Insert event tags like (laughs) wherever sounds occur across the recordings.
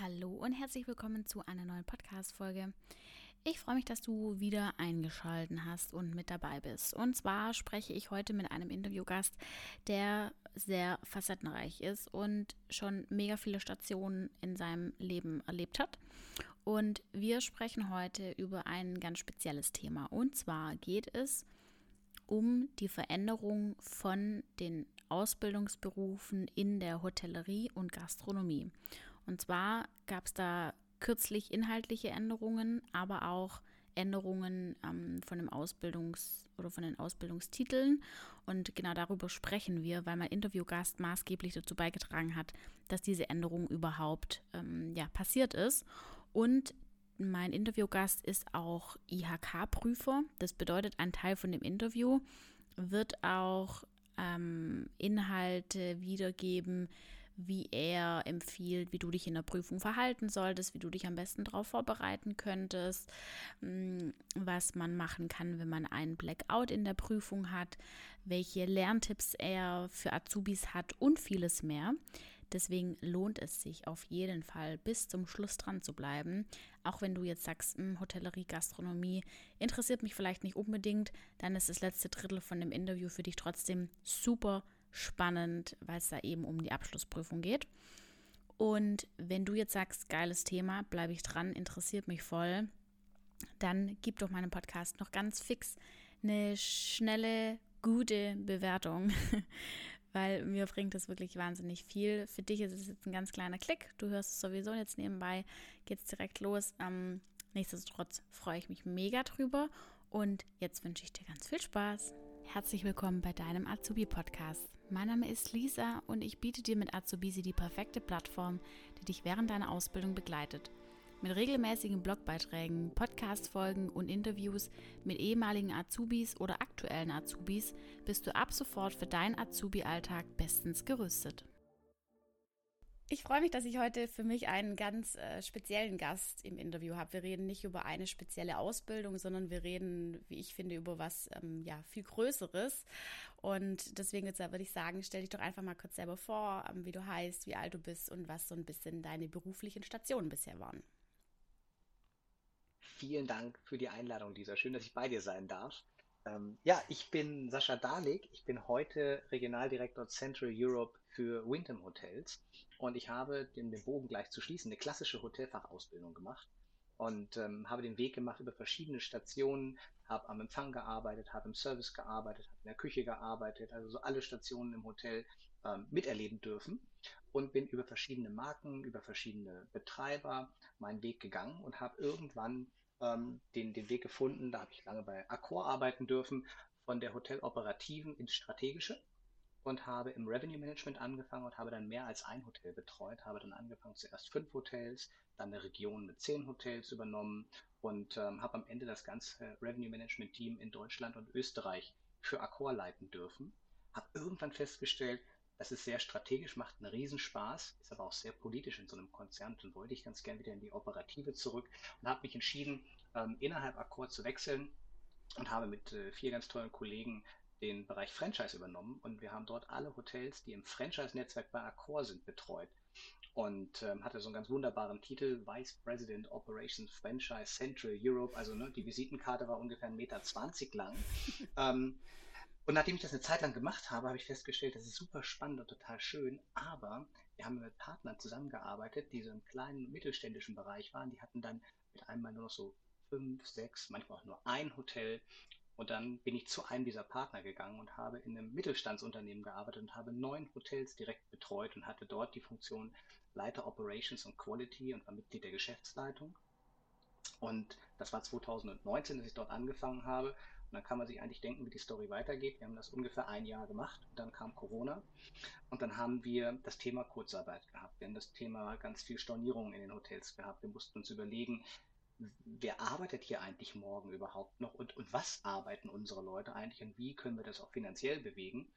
Hallo und herzlich willkommen zu einer neuen Podcast-Folge. Ich freue mich, dass du wieder eingeschaltet hast und mit dabei bist. Und zwar spreche ich heute mit einem Interviewgast, der sehr facettenreich ist und schon mega viele Stationen in seinem Leben erlebt hat. Und wir sprechen heute über ein ganz spezielles Thema. Und zwar geht es um die Veränderung von den Ausbildungsberufen in der Hotellerie und Gastronomie. Und zwar gab es da kürzlich inhaltliche Änderungen, aber auch Änderungen ähm, von dem Ausbildungs- oder von den Ausbildungstiteln. Und genau darüber sprechen wir, weil mein Interviewgast maßgeblich dazu beigetragen hat, dass diese Änderung überhaupt ähm, ja, passiert ist. Und mein Interviewgast ist auch IHK-Prüfer. Das bedeutet, ein Teil von dem Interview wird auch ähm, Inhalte wiedergeben, wie er empfiehlt, wie du dich in der Prüfung verhalten solltest, wie du dich am besten darauf vorbereiten könntest, mm, was man machen kann, wenn man einen Blackout in der Prüfung hat, welche Lerntipps er für Azubis hat und vieles mehr. Deswegen lohnt es sich auf jeden Fall bis zum Schluss dran zu bleiben. Auch wenn du jetzt sagst, hm, Hotellerie, Gastronomie interessiert mich vielleicht nicht unbedingt, dann ist das letzte Drittel von dem Interview für dich trotzdem super spannend, weil es da eben um die Abschlussprüfung geht. Und wenn du jetzt sagst, geiles Thema, bleibe ich dran, interessiert mich voll, dann gib doch meinem Podcast noch ganz fix eine schnelle, gute Bewertung, (laughs) weil mir bringt das wirklich wahnsinnig viel. Für dich ist es jetzt ein ganz kleiner Klick. Du hörst es sowieso jetzt nebenbei, geht es direkt los. Ähm, nichtsdestotrotz freue ich mich mega drüber und jetzt wünsche ich dir ganz viel Spaß. Herzlich willkommen bei deinem Azubi-Podcast. Mein Name ist Lisa und ich biete dir mit Azubisi die perfekte Plattform, die dich während deiner Ausbildung begleitet. Mit regelmäßigen Blogbeiträgen, Podcast-Folgen und Interviews mit ehemaligen Azubis oder aktuellen Azubis bist du ab sofort für deinen Azubi-Alltag bestens gerüstet. Ich freue mich, dass ich heute für mich einen ganz äh, speziellen Gast im Interview habe. Wir reden nicht über eine spezielle Ausbildung, sondern wir reden, wie ich finde, über was ähm, ja viel Größeres. Und deswegen jetzt würde ich sagen, stell dich doch einfach mal kurz selber vor, ähm, wie du heißt, wie alt du bist und was so ein bisschen deine beruflichen Stationen bisher waren. Vielen Dank für die Einladung, Lisa. Schön, dass ich bei dir sein darf. Ähm, ja, ich bin Sascha Dalik. Ich bin heute Regionaldirektor Central Europe für Wyndham Hotels und ich habe, um den Bogen gleich zu schließen, eine klassische Hotelfachausbildung gemacht und ähm, habe den Weg gemacht über verschiedene Stationen, habe am Empfang gearbeitet, habe im Service gearbeitet, habe in der Küche gearbeitet, also so alle Stationen im Hotel ähm, miterleben dürfen und bin über verschiedene Marken, über verschiedene Betreiber meinen Weg gegangen und habe irgendwann ähm, den, den Weg gefunden, da habe ich lange bei Accor arbeiten dürfen, von der Hoteloperativen ins Strategische und habe im Revenue Management angefangen und habe dann mehr als ein Hotel betreut, habe dann angefangen zuerst fünf Hotels, dann eine Region mit zehn Hotels übernommen und ähm, habe am Ende das ganze Revenue Management Team in Deutschland und Österreich für Accor leiten dürfen. Habe irgendwann festgestellt, das ist sehr strategisch, macht einen Riesenspaß, ist aber auch sehr politisch in so einem Konzern. Dann wollte ich ganz gern wieder in die Operative zurück und habe mich entschieden, ähm, innerhalb Akkord zu wechseln und habe mit äh, vier ganz tollen Kollegen den Bereich Franchise übernommen und wir haben dort alle Hotels, die im Franchise-Netzwerk bei Accor sind, betreut und ähm, hatte so einen ganz wunderbaren Titel, Vice President Operations Franchise Central Europe, also ne, die Visitenkarte war ungefähr 1,20 Meter lang. (laughs) ähm, und nachdem ich das eine Zeit lang gemacht habe, habe ich festgestellt, das ist super spannend und total schön, aber wir haben mit Partnern zusammengearbeitet, die so im kleinen und mittelständischen Bereich waren, die hatten dann mit einmal nur noch so fünf, sechs, manchmal auch nur ein Hotel. Und dann bin ich zu einem dieser Partner gegangen und habe in einem Mittelstandsunternehmen gearbeitet und habe neun Hotels direkt betreut und hatte dort die Funktion Leiter Operations und Quality und war Mitglied der Geschäftsleitung. Und das war 2019, dass ich dort angefangen habe. Und dann kann man sich eigentlich denken, wie die Story weitergeht. Wir haben das ungefähr ein Jahr gemacht. Und dann kam Corona. Und dann haben wir das Thema Kurzarbeit gehabt. Wir haben das Thema ganz viel Stornierung in den Hotels gehabt. Wir mussten uns überlegen, wer arbeitet hier eigentlich morgen überhaupt noch und, und was arbeiten unsere Leute eigentlich und wie können wir das auch finanziell bewegen.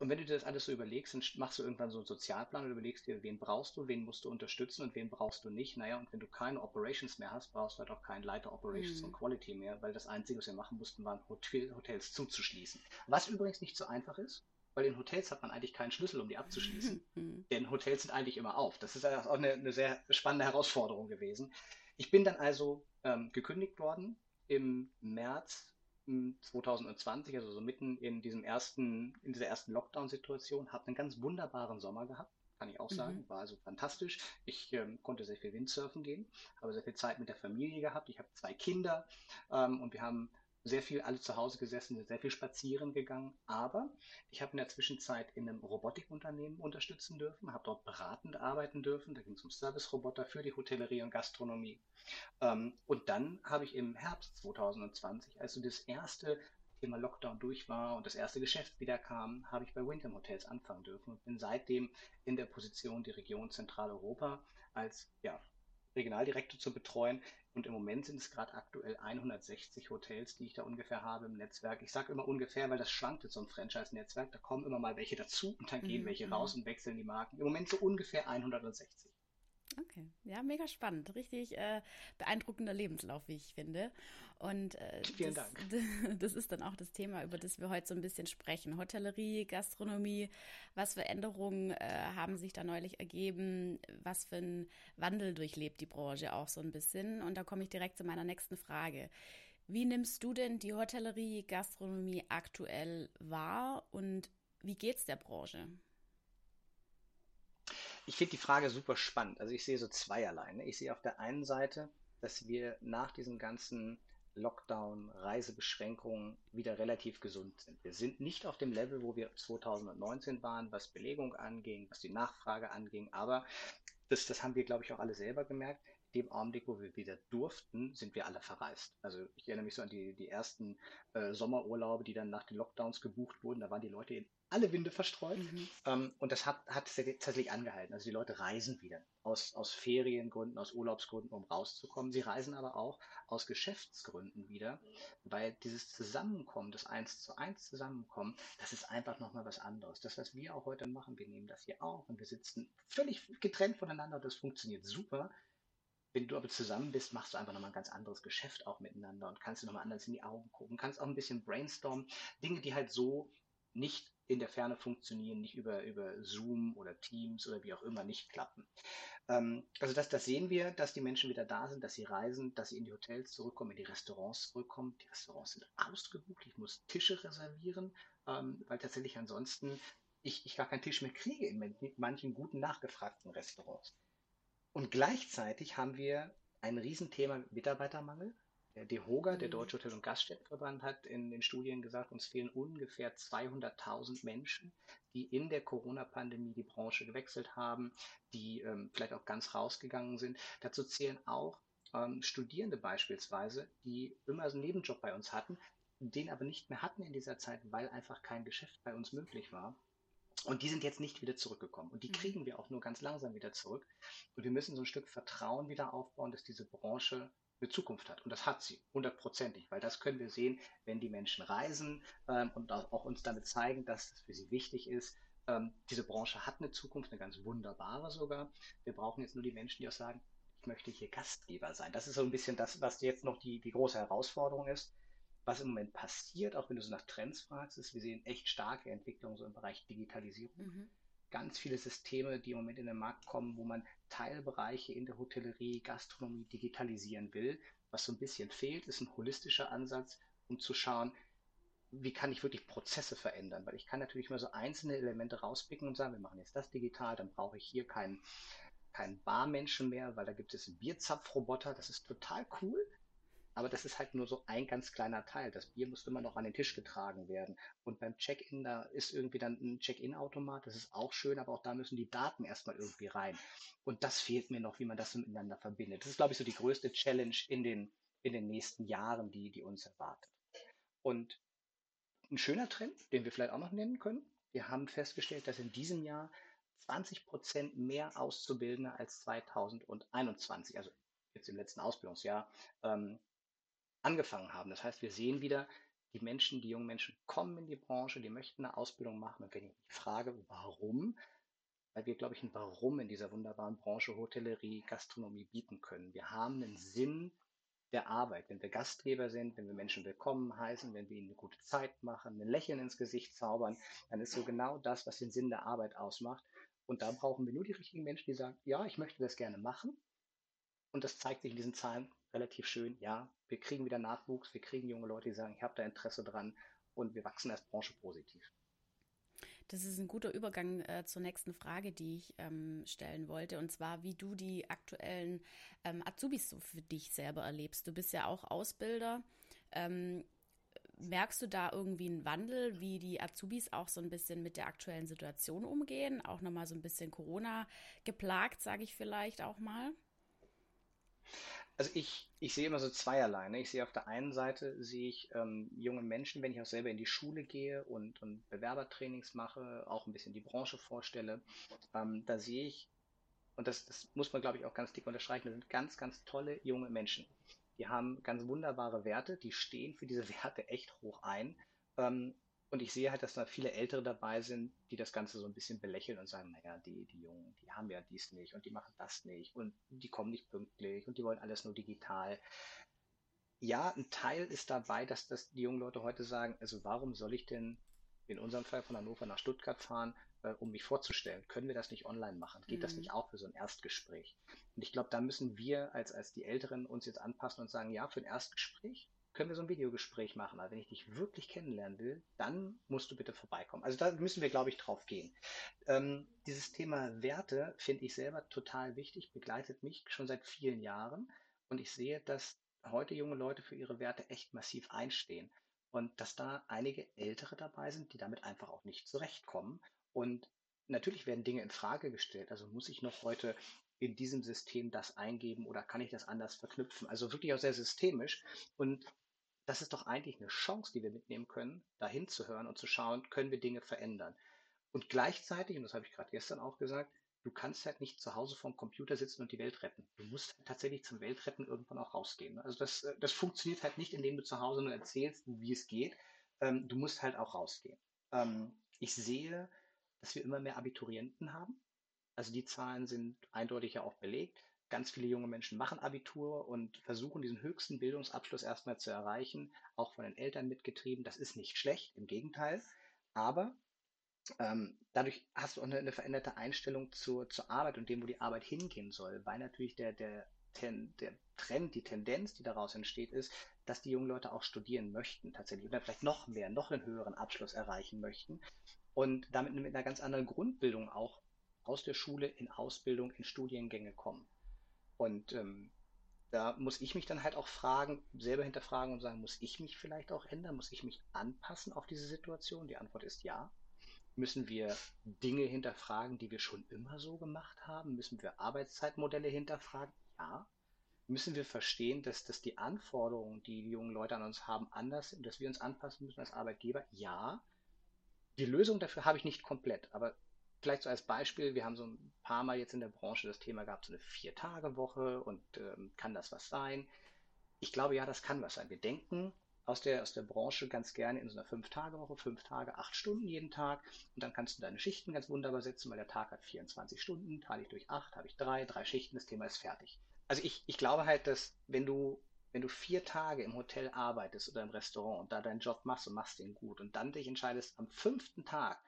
Und wenn du dir das alles so überlegst, dann machst du irgendwann so einen Sozialplan und überlegst dir, wen brauchst du, wen musst du unterstützen und wen brauchst du nicht. Naja, und wenn du keine Operations mehr hast, brauchst du halt auch keinen Leiter Operations mhm. und Quality mehr, weil das Einzige, was wir machen mussten, waren Hotel, Hotels zuzuschließen. Was übrigens nicht so einfach ist, weil in Hotels hat man eigentlich keinen Schlüssel, um die abzuschließen. Denn Hotels sind eigentlich immer auf. Das ist auch eine, eine sehr spannende Herausforderung gewesen. Ich bin dann also ähm, gekündigt worden im März 2020, also so mitten in diesem ersten, in dieser ersten Lockdown-Situation, habe einen ganz wunderbaren Sommer gehabt, kann ich auch mhm. sagen. War also fantastisch. Ich ähm, konnte sehr viel Windsurfen gehen, habe sehr viel Zeit mit der Familie gehabt. Ich habe zwei Kinder ähm, und wir haben sehr viel alle zu Hause gesessen, sehr viel spazieren gegangen. Aber ich habe in der Zwischenzeit in einem Robotikunternehmen unterstützen dürfen, habe dort beratend arbeiten dürfen. Da ging es um Service-Roboter für die Hotellerie und Gastronomie. Ähm, und dann habe ich im Herbst 2020, als so das erste Thema Lockdown durch war und das erste Geschäft wieder kam, habe ich bei Wyndham Hotels anfangen dürfen und bin seitdem in der Position, die Region Zentraleuropa als ja, Regionaldirektor zu betreuen. Und im Moment sind es gerade aktuell 160 Hotels, die ich da ungefähr habe im Netzwerk. Ich sage immer ungefähr, weil das schwankt jetzt so ein Franchise-Netzwerk. Da kommen immer mal welche dazu und dann gehen mhm. welche raus mhm. und wechseln die Marken. Im Moment so ungefähr 160. Okay, ja, mega spannend. Richtig äh, beeindruckender Lebenslauf, wie ich finde. Und äh, Vielen das, Dank. (laughs) das ist dann auch das Thema, über das wir heute so ein bisschen sprechen. Hotellerie, Gastronomie, was für Änderungen äh, haben sich da neulich ergeben? Was für ein Wandel durchlebt die Branche auch so ein bisschen? Und da komme ich direkt zu meiner nächsten Frage. Wie nimmst du denn die Hotellerie, Gastronomie aktuell wahr und wie geht's der Branche? Ich finde die Frage super spannend. Also ich sehe so zweierlei. Ne? Ich sehe auf der einen Seite, dass wir nach diesen ganzen Lockdown, Reisebeschränkungen wieder relativ gesund sind. Wir sind nicht auf dem Level, wo wir 2019 waren, was Belegung anging, was die Nachfrage anging, aber das, das haben wir, glaube ich, auch alle selber gemerkt. In dem Augenblick, wo wir wieder durften, sind wir alle verreist. Also ich erinnere mich so an die, die ersten äh, Sommerurlaube, die dann nach den Lockdowns gebucht wurden. Da waren die Leute in alle Winde verstreut. Mhm. Ähm, und das hat, hat tatsächlich angehalten. Also die Leute reisen wieder aus, aus Feriengründen, aus Urlaubsgründen, um rauszukommen. Sie reisen aber auch aus Geschäftsgründen wieder, weil dieses Zusammenkommen, das Eins zu Eins Zusammenkommen, das ist einfach nochmal was anderes. Das, was wir auch heute machen, wir nehmen das hier auf und wir sitzen völlig getrennt voneinander. Das funktioniert super. Wenn du aber zusammen bist, machst du einfach nochmal ein ganz anderes Geschäft auch miteinander und kannst du nochmal anders in die Augen gucken, kannst auch ein bisschen brainstormen. Dinge, die halt so nicht in der Ferne funktionieren, nicht über, über Zoom oder Teams oder wie auch immer nicht klappen. Ähm, also das, das sehen wir, dass die Menschen wieder da sind, dass sie reisen, dass sie in die Hotels zurückkommen, in die Restaurants zurückkommen. Die Restaurants sind ausgebucht, ich muss Tische reservieren, ähm, weil tatsächlich ansonsten ich, ich gar keinen Tisch mehr kriege in manchen guten nachgefragten Restaurants. Und gleichzeitig haben wir ein Riesenthema Mitarbeitermangel. Der DEHOGA, der mhm. Deutsche Hotel- und Gaststättenverband, hat in den Studien gesagt, uns fehlen ungefähr 200.000 Menschen, die in der Corona-Pandemie die Branche gewechselt haben, die ähm, vielleicht auch ganz rausgegangen sind. Dazu zählen auch ähm, Studierende beispielsweise, die immer so einen Nebenjob bei uns hatten, den aber nicht mehr hatten in dieser Zeit, weil einfach kein Geschäft bei uns möglich war. Und die sind jetzt nicht wieder zurückgekommen. Und die mhm. kriegen wir auch nur ganz langsam wieder zurück. Und wir müssen so ein Stück Vertrauen wieder aufbauen, dass diese Branche eine Zukunft hat. Und das hat sie, hundertprozentig, weil das können wir sehen, wenn die Menschen reisen ähm, und auch uns damit zeigen, dass es für sie wichtig ist. Ähm, diese Branche hat eine Zukunft, eine ganz wunderbare sogar. Wir brauchen jetzt nur die Menschen, die auch sagen, ich möchte hier Gastgeber sein. Das ist so ein bisschen das, was jetzt noch die, die große Herausforderung ist. Was im Moment passiert, auch wenn du so nach Trends fragst, ist, wir sehen echt starke Entwicklungen so im Bereich Digitalisierung. Mhm ganz viele Systeme, die im Moment in den Markt kommen, wo man Teilbereiche in der Hotellerie, Gastronomie digitalisieren will. Was so ein bisschen fehlt, ist ein holistischer Ansatz, um zu schauen, wie kann ich wirklich Prozesse verändern? Weil ich kann natürlich mal so einzelne Elemente rauspicken und sagen, wir machen jetzt das digital, dann brauche ich hier keinen keinen Barmenschen mehr, weil da gibt es einen Bierzapfroboter, das ist total cool. Aber das ist halt nur so ein ganz kleiner Teil. Das Bier muss immer noch an den Tisch getragen werden. Und beim Check-in, da ist irgendwie dann ein Check-in-Automat. Das ist auch schön, aber auch da müssen die Daten erstmal irgendwie rein. Und das fehlt mir noch, wie man das miteinander verbindet. Das ist, glaube ich, so die größte Challenge in den, in den nächsten Jahren, die, die uns erwartet. Und ein schöner Trend, den wir vielleicht auch noch nennen können. Wir haben festgestellt, dass in diesem Jahr 20 Prozent mehr Auszubildende als 2021, also jetzt im letzten Ausbildungsjahr, ähm, angefangen haben. Das heißt, wir sehen wieder, die Menschen, die jungen Menschen kommen in die Branche, die möchten eine Ausbildung machen. Und wenn ich mich frage, warum, weil wir, glaube ich, ein Warum in dieser wunderbaren Branche Hotellerie, Gastronomie bieten können. Wir haben einen Sinn der Arbeit, wenn wir Gastgeber sind, wenn wir Menschen willkommen heißen, wenn wir ihnen eine gute Zeit machen, ein Lächeln ins Gesicht zaubern, dann ist so genau das, was den Sinn der Arbeit ausmacht. Und da brauchen wir nur die richtigen Menschen, die sagen, ja, ich möchte das gerne machen. Und das zeigt sich in diesen Zahlen relativ schön. Ja, wir kriegen wieder Nachwuchs, wir kriegen junge Leute, die sagen, ich habe da Interesse dran und wir wachsen als Branche positiv. Das ist ein guter Übergang äh, zur nächsten Frage, die ich ähm, stellen wollte, und zwar, wie du die aktuellen ähm, Azubis so für dich selber erlebst. Du bist ja auch Ausbilder. Ähm, merkst du da irgendwie einen Wandel, wie die Azubis auch so ein bisschen mit der aktuellen Situation umgehen? Auch nochmal so ein bisschen Corona geplagt, sage ich vielleicht auch mal? Also ich, ich sehe immer so zweierlei. Ne? Ich sehe auf der einen Seite sehe ich ähm, junge Menschen, wenn ich auch selber in die Schule gehe und, und Bewerbertrainings mache, auch ein bisschen die Branche vorstelle, ähm, da sehe ich, und das, das muss man glaube ich auch ganz dick unterstreichen, das sind ganz, ganz tolle junge Menschen. Die haben ganz wunderbare Werte, die stehen für diese (laughs) Werte echt hoch ein. Ähm, und ich sehe halt, dass da viele Ältere dabei sind, die das Ganze so ein bisschen belächeln und sagen, naja, die, die Jungen, die haben ja dies nicht und die machen das nicht und die kommen nicht pünktlich und die wollen alles nur digital. Ja, ein Teil ist dabei, dass das die jungen Leute heute sagen, also warum soll ich denn in unserem Fall von Hannover nach Stuttgart fahren, äh, um mich vorzustellen? Können wir das nicht online machen? Geht mhm. das nicht auch für so ein Erstgespräch? Und ich glaube, da müssen wir als, als die Älteren uns jetzt anpassen und sagen, ja, für ein Erstgespräch können wir so ein Videogespräch machen. Aber wenn ich dich wirklich kennenlernen will, dann musst du bitte vorbeikommen. Also da müssen wir, glaube ich, drauf gehen. Ähm, dieses Thema Werte finde ich selber total wichtig, begleitet mich schon seit vielen Jahren. Und ich sehe, dass heute junge Leute für ihre Werte echt massiv einstehen. Und dass da einige Ältere dabei sind, die damit einfach auch nicht zurechtkommen. Und natürlich werden Dinge in Frage gestellt. Also muss ich noch heute in diesem System das eingeben oder kann ich das anders verknüpfen? Also wirklich auch sehr systemisch. Und das ist doch eigentlich eine Chance, die wir mitnehmen können, dahin zu hören und zu schauen, können wir Dinge verändern. Und gleichzeitig, und das habe ich gerade gestern auch gesagt, du kannst halt nicht zu Hause vorm Computer sitzen und die Welt retten. Du musst tatsächlich zum Weltretten irgendwann auch rausgehen. Also das, äh, das funktioniert halt nicht, indem du zu Hause nur erzählst, wie es geht. Ähm, du musst halt auch rausgehen. Ähm, ich sehe, dass wir immer mehr Abiturienten haben. Also die Zahlen sind eindeutig ja auch belegt ganz viele junge Menschen machen Abitur und versuchen diesen höchsten Bildungsabschluss erstmal zu erreichen, auch von den Eltern mitgetrieben. Das ist nicht schlecht, im Gegenteil. Aber ähm, dadurch hast du auch eine, eine, veränderte Einstellung zur, zur Arbeit und dem, wo die Arbeit hingehen soll, weil natürlich der, der, ten, der Trend, die Tendenz, die daraus entsteht, ist, dass die jungen Leute auch studieren möchten tatsächlich oder vielleicht noch mehr, noch einen höheren Abschluss erreichen möchten und damit mit einer ganz anderen Grundbildung auch aus der Schule in Ausbildung, in Studiengänge kommen. Und ähm, da muss ich mich dann halt auch fragen, selber hinterfragen und sagen, muss ich mich vielleicht auch ändern? Muss ich mich anpassen auf diese Situation? Die Antwort ist ja. Müssen wir Dinge hinterfragen, die wir schon immer so gemacht haben? Müssen wir Arbeitszeitmodelle hinterfragen? Ja. Müssen wir verstehen, dass, dass die Anforderungen, die die jungen Leute an uns haben, anders sind, dass wir uns anpassen müssen als Arbeitgeber? Ja. Die Lösung dafür habe ich nicht komplett, aber vielleicht so als Beispiel, wir haben so ein paar Mal jetzt in der Branche das Thema gehabt, so eine Vier-Tage-Woche und ähm, kann das was sein? Ich glaube, ja, das kann was sein. Wir denken aus der, aus der Branche ganz gerne in so einer Fünf-Tage-Woche, fünf Tage, acht Stunden jeden Tag und dann kannst du deine Schichten ganz wunderbar setzen, weil der Tag hat 24 Stunden, teile ich durch acht, habe ich drei, drei Schichten, das Thema ist fertig. Also ich, ich glaube halt, dass wenn du wenn du vier Tage im Hotel arbeitest oder im Restaurant und da deinen Job machst und machst den gut und dann dich entscheidest, am fünften Tag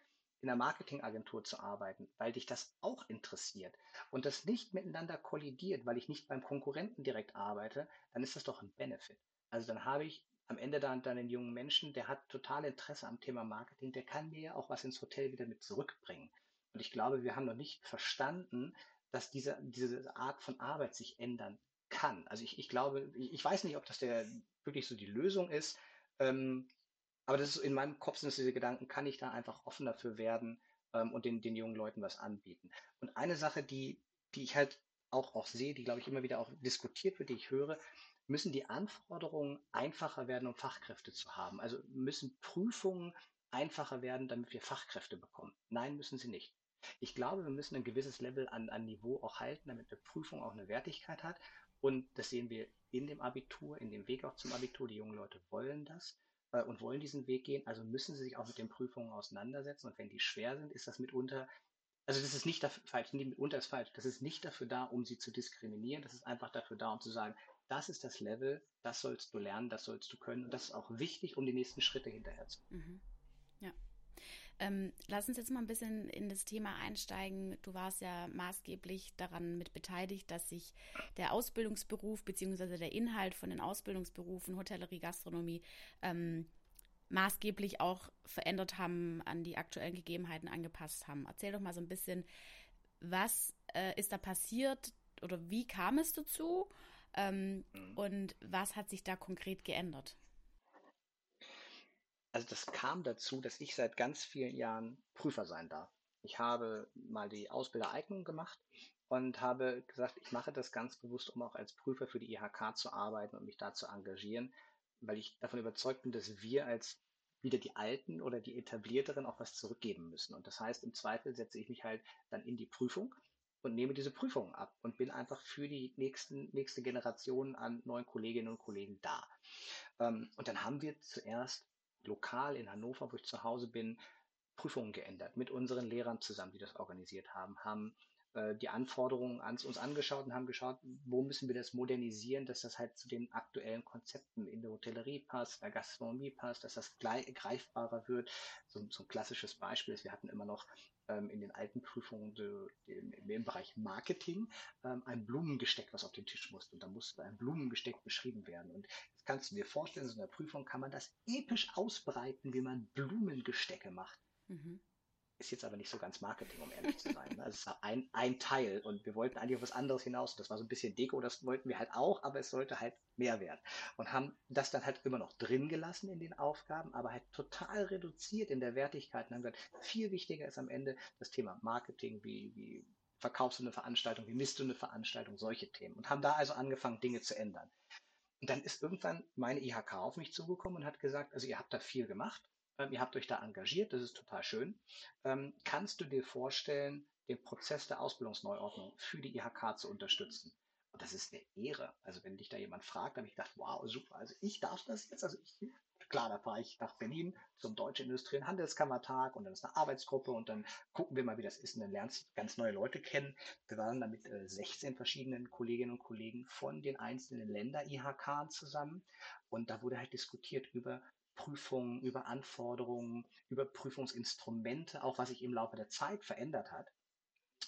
in einer Marketingagentur zu arbeiten, weil dich das auch interessiert und das nicht miteinander kollidiert, weil ich nicht beim Konkurrenten direkt arbeite, dann ist das doch ein Benefit. Also dann habe ich am Ende dann, dann einen jungen Menschen, der hat total Interesse am Thema Marketing, der kann mir ja auch was ins Hotel wieder mit zurückbringen. Und ich glaube, wir haben noch nicht verstanden, dass diese, diese Art von Arbeit sich ändern kann. Also ich, ich glaube, ich, weiß nicht, ob das der wirklich so die Lösung ist. Ähm, aber das ist in meinem Kopf sind diese Gedanken, kann ich da einfach offen dafür werden ähm, und den, den jungen Leuten was anbieten. Und eine Sache, die, die ich halt auch, auch sehe, die glaube ich immer wieder auch diskutiert wird, die ich höre, müssen die Anforderungen einfacher werden, um Fachkräfte zu haben. Also müssen Prüfungen einfacher werden, damit wir Fachkräfte bekommen. Nein, müssen sie nicht. Ich glaube, wir müssen ein gewisses Level an, an Niveau auch halten, damit eine Prüfung auch eine Wertigkeit hat. Und das sehen wir in dem Abitur, in dem Weg auch zum Abitur. Die jungen Leute wollen das äh, und wollen diesen Weg gehen, also müssen sie sich auch mit den Prüfungen auseinandersetzen. Und wenn die schwer sind, ist das mitunter, also das ist nicht dafür, falsch, mitunter ist falsch, das ist nicht dafür da, um sie zu diskriminieren, das ist einfach dafür da, um zu sagen, das ist das Level, das sollst du lernen, das sollst du können. Und das ist auch wichtig, um die nächsten Schritte hinterher zu. Mhm. Ähm, lass uns jetzt mal ein bisschen in das Thema einsteigen. Du warst ja maßgeblich daran mit beteiligt, dass sich der Ausbildungsberuf bzw. der Inhalt von den Ausbildungsberufen Hotellerie, Gastronomie ähm, maßgeblich auch verändert haben, an die aktuellen Gegebenheiten angepasst haben. Erzähl doch mal so ein bisschen, was äh, ist da passiert oder wie kam es dazu ähm, mhm. und was hat sich da konkret geändert? Also das kam dazu, dass ich seit ganz vielen Jahren Prüfer sein darf. Ich habe mal die Ausbildereignung gemacht und habe gesagt, ich mache das ganz bewusst, um auch als Prüfer für die IHK zu arbeiten und mich da zu engagieren, weil ich davon überzeugt bin, dass wir als wieder die Alten oder die Etablierteren auch was zurückgeben müssen. Und das heißt, im Zweifel setze ich mich halt dann in die Prüfung und nehme diese Prüfung ab und bin einfach für die nächsten, nächste Generation an neuen Kolleginnen und Kollegen da. Ähm, und dann haben wir zuerst lokal in Hannover, wo ich zu Hause bin, Prüfungen geändert mit unseren Lehrern zusammen, die das organisiert haben, haben äh, die Anforderungen an uns angeschaut und haben geschaut, wo müssen wir das modernisieren, dass das halt zu den aktuellen Konzepten in der Hotellerie passt, der Gastronomie passt, dass das greifbarer wird. So, so ein klassisches Beispiel ist, wir hatten immer noch ähm, in den alten Prüfungen de, de, im Bereich Marketing ähm, ein Blumengesteck, was auf den Tisch musste. Und da musste ein Blumengesteck beschrieben werden. Und kannst du dir vorstellen, in so einer Prüfung kann man das episch ausbreiten, wie man Blumengestecke macht. Mhm. Ist jetzt aber nicht so ganz Marketing, um ehrlich zu sein. Ne? Also es war ein, ein Teil und wir wollten eigentlich auf was anderes hinaus. Das war so ein bisschen Deko, das wollten wir halt auch, aber es sollte halt mehr werden. Und haben das dann halt immer noch drin gelassen in den Aufgaben, aber halt total reduziert in der Wertigkeit und haben gesagt, viel wichtiger ist am Ende das Thema Marketing, wie, wie verkaufst du eine Veranstaltung, wie misst du eine Veranstaltung, solche Themen. Und haben da also angefangen, Dinge zu ändern. Und dann ist irgendwann meine IHK auf mich zugekommen und hat gesagt, also ihr habt da viel gemacht, ähm, ihr habt euch da engagiert, das ist total schön. Ähm, kannst du dir vorstellen, den Prozess der Ausbildungsneuordnung für die IHK zu unterstützen? Und das ist eine Ehre. Also wenn dich da jemand fragt, habe ich gedacht, wow, super. Also ich darf das jetzt. Also ich, klar, da fahre ich nach Berlin zum Deutschen Industrie- und Handelskammertag und dann ist eine Arbeitsgruppe und dann gucken wir mal, wie das ist und dann lernst du ganz neue Leute kennen. Wir waren dann mit äh, 16 verschiedenen Kolleginnen und Kollegen von den einzelnen Länder-IHK zusammen und da wurde halt diskutiert über Prüfungen, über Anforderungen, über Prüfungsinstrumente, auch was sich im Laufe der Zeit verändert hat.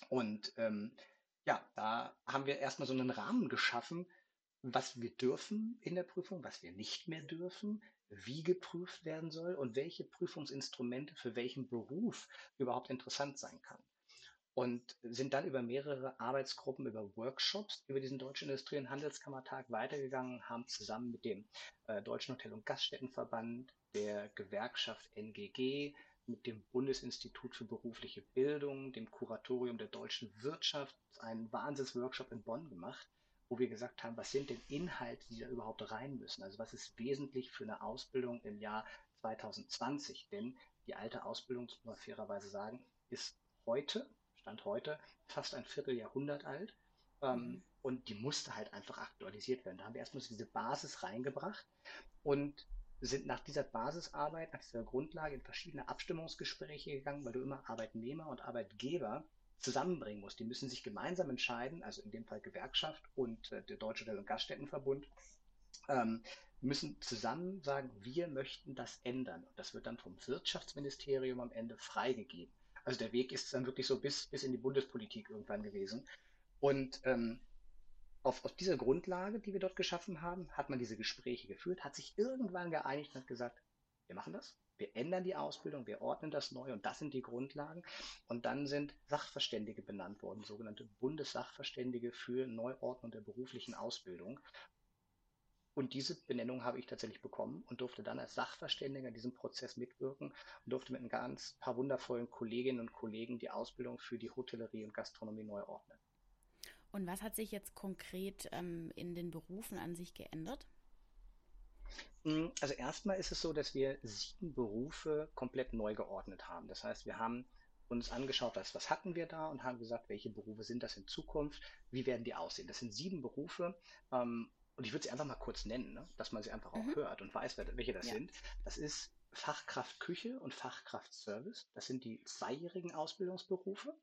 Und ähm, ja, da haben wir erstmal so einen Rahmen geschaffen, was wir dürfen in der Prüfung, was wir nicht mehr dürfen, wie geprüft werden soll und welche Prüfungsinstrumente für welchen Beruf überhaupt interessant sein kann. Und sind dann über mehrere Arbeitsgruppen, über Workshops über diesen Deutschen Industrie- und Handelskammertag weitergegangen, haben zusammen mit dem äh, Deutschen Hotel- und Gaststättenverband, der Gewerkschaft NGG, mit dem Bundesinstitut für berufliche Bildung, dem Kuratorium der deutschen Wirtschaft einen Wahnsinnsworkshop in Bonn gemacht, wo wir gesagt haben, was sind denn Inhalte, die da überhaupt rein müssen? Also was ist wesentlich für eine Ausbildung im Jahr 2020? Denn die alte Ausbildung, muss man fairerweise sagen, ist heute Stand heute fast ein Vierteljahrhundert alt. Ähm, mhm. Und die musste halt einfach aktualisiert werden. Da haben wir erstmal diese Basis reingebracht und sind nach dieser Basisarbeit, nach dieser Grundlage in verschiedene Abstimmungsgespräche gegangen, weil du immer Arbeitnehmer und Arbeitgeber zusammenbringen musst. Die müssen sich gemeinsam entscheiden, also in dem Fall Gewerkschaft und äh, der Deutsche Hotel- und Gaststättenverbund, ähm, müssen zusammen sagen, wir möchten das ändern. Und das wird dann vom Wirtschaftsministerium am Ende freigegeben. Also der Weg ist dann wirklich so bis, bis in die Bundespolitik irgendwann gewesen. Und ähm, auf, auf dieser Grundlage, die wir dort geschaffen haben, hat man diese Gespräche geführt, hat sich irgendwann geeinigt und hat gesagt, wir machen das, wir ändern die Ausbildung, wir ordnen das neu und das sind die Grundlagen. Und dann sind Sachverständige benannt worden, sogenannte Bundessachverständige für Neuordnung der beruflichen Ausbildung. Und diese Benennung habe ich tatsächlich bekommen und durfte dann als Sachverständiger in diesem Prozess mitwirken und durfte mit ein ganz paar wundervollen Kolleginnen und Kollegen die Ausbildung für die Hotellerie und Gastronomie neu ordnen. Und was hat sich jetzt konkret ähm, in den Berufen an sich geändert? Hm, also erstmal ist es so, dass wir sieben Berufe komplett neu geordnet haben. Das heißt, wir haben uns angeschaut, was, was hatten wir da und haben gesagt, welche Berufe sind das in Zukunft, wie werden die aussehen. Das sind sieben Berufe ähm, und ich würde sie einfach mal kurz nennen, ne? dass man sie einfach auch mhm. hört und weiß, welche das ja. sind. Das ist Fachkraft Küche und Fachkraft Service. Das sind die zweijährigen Ausbildungsberufe.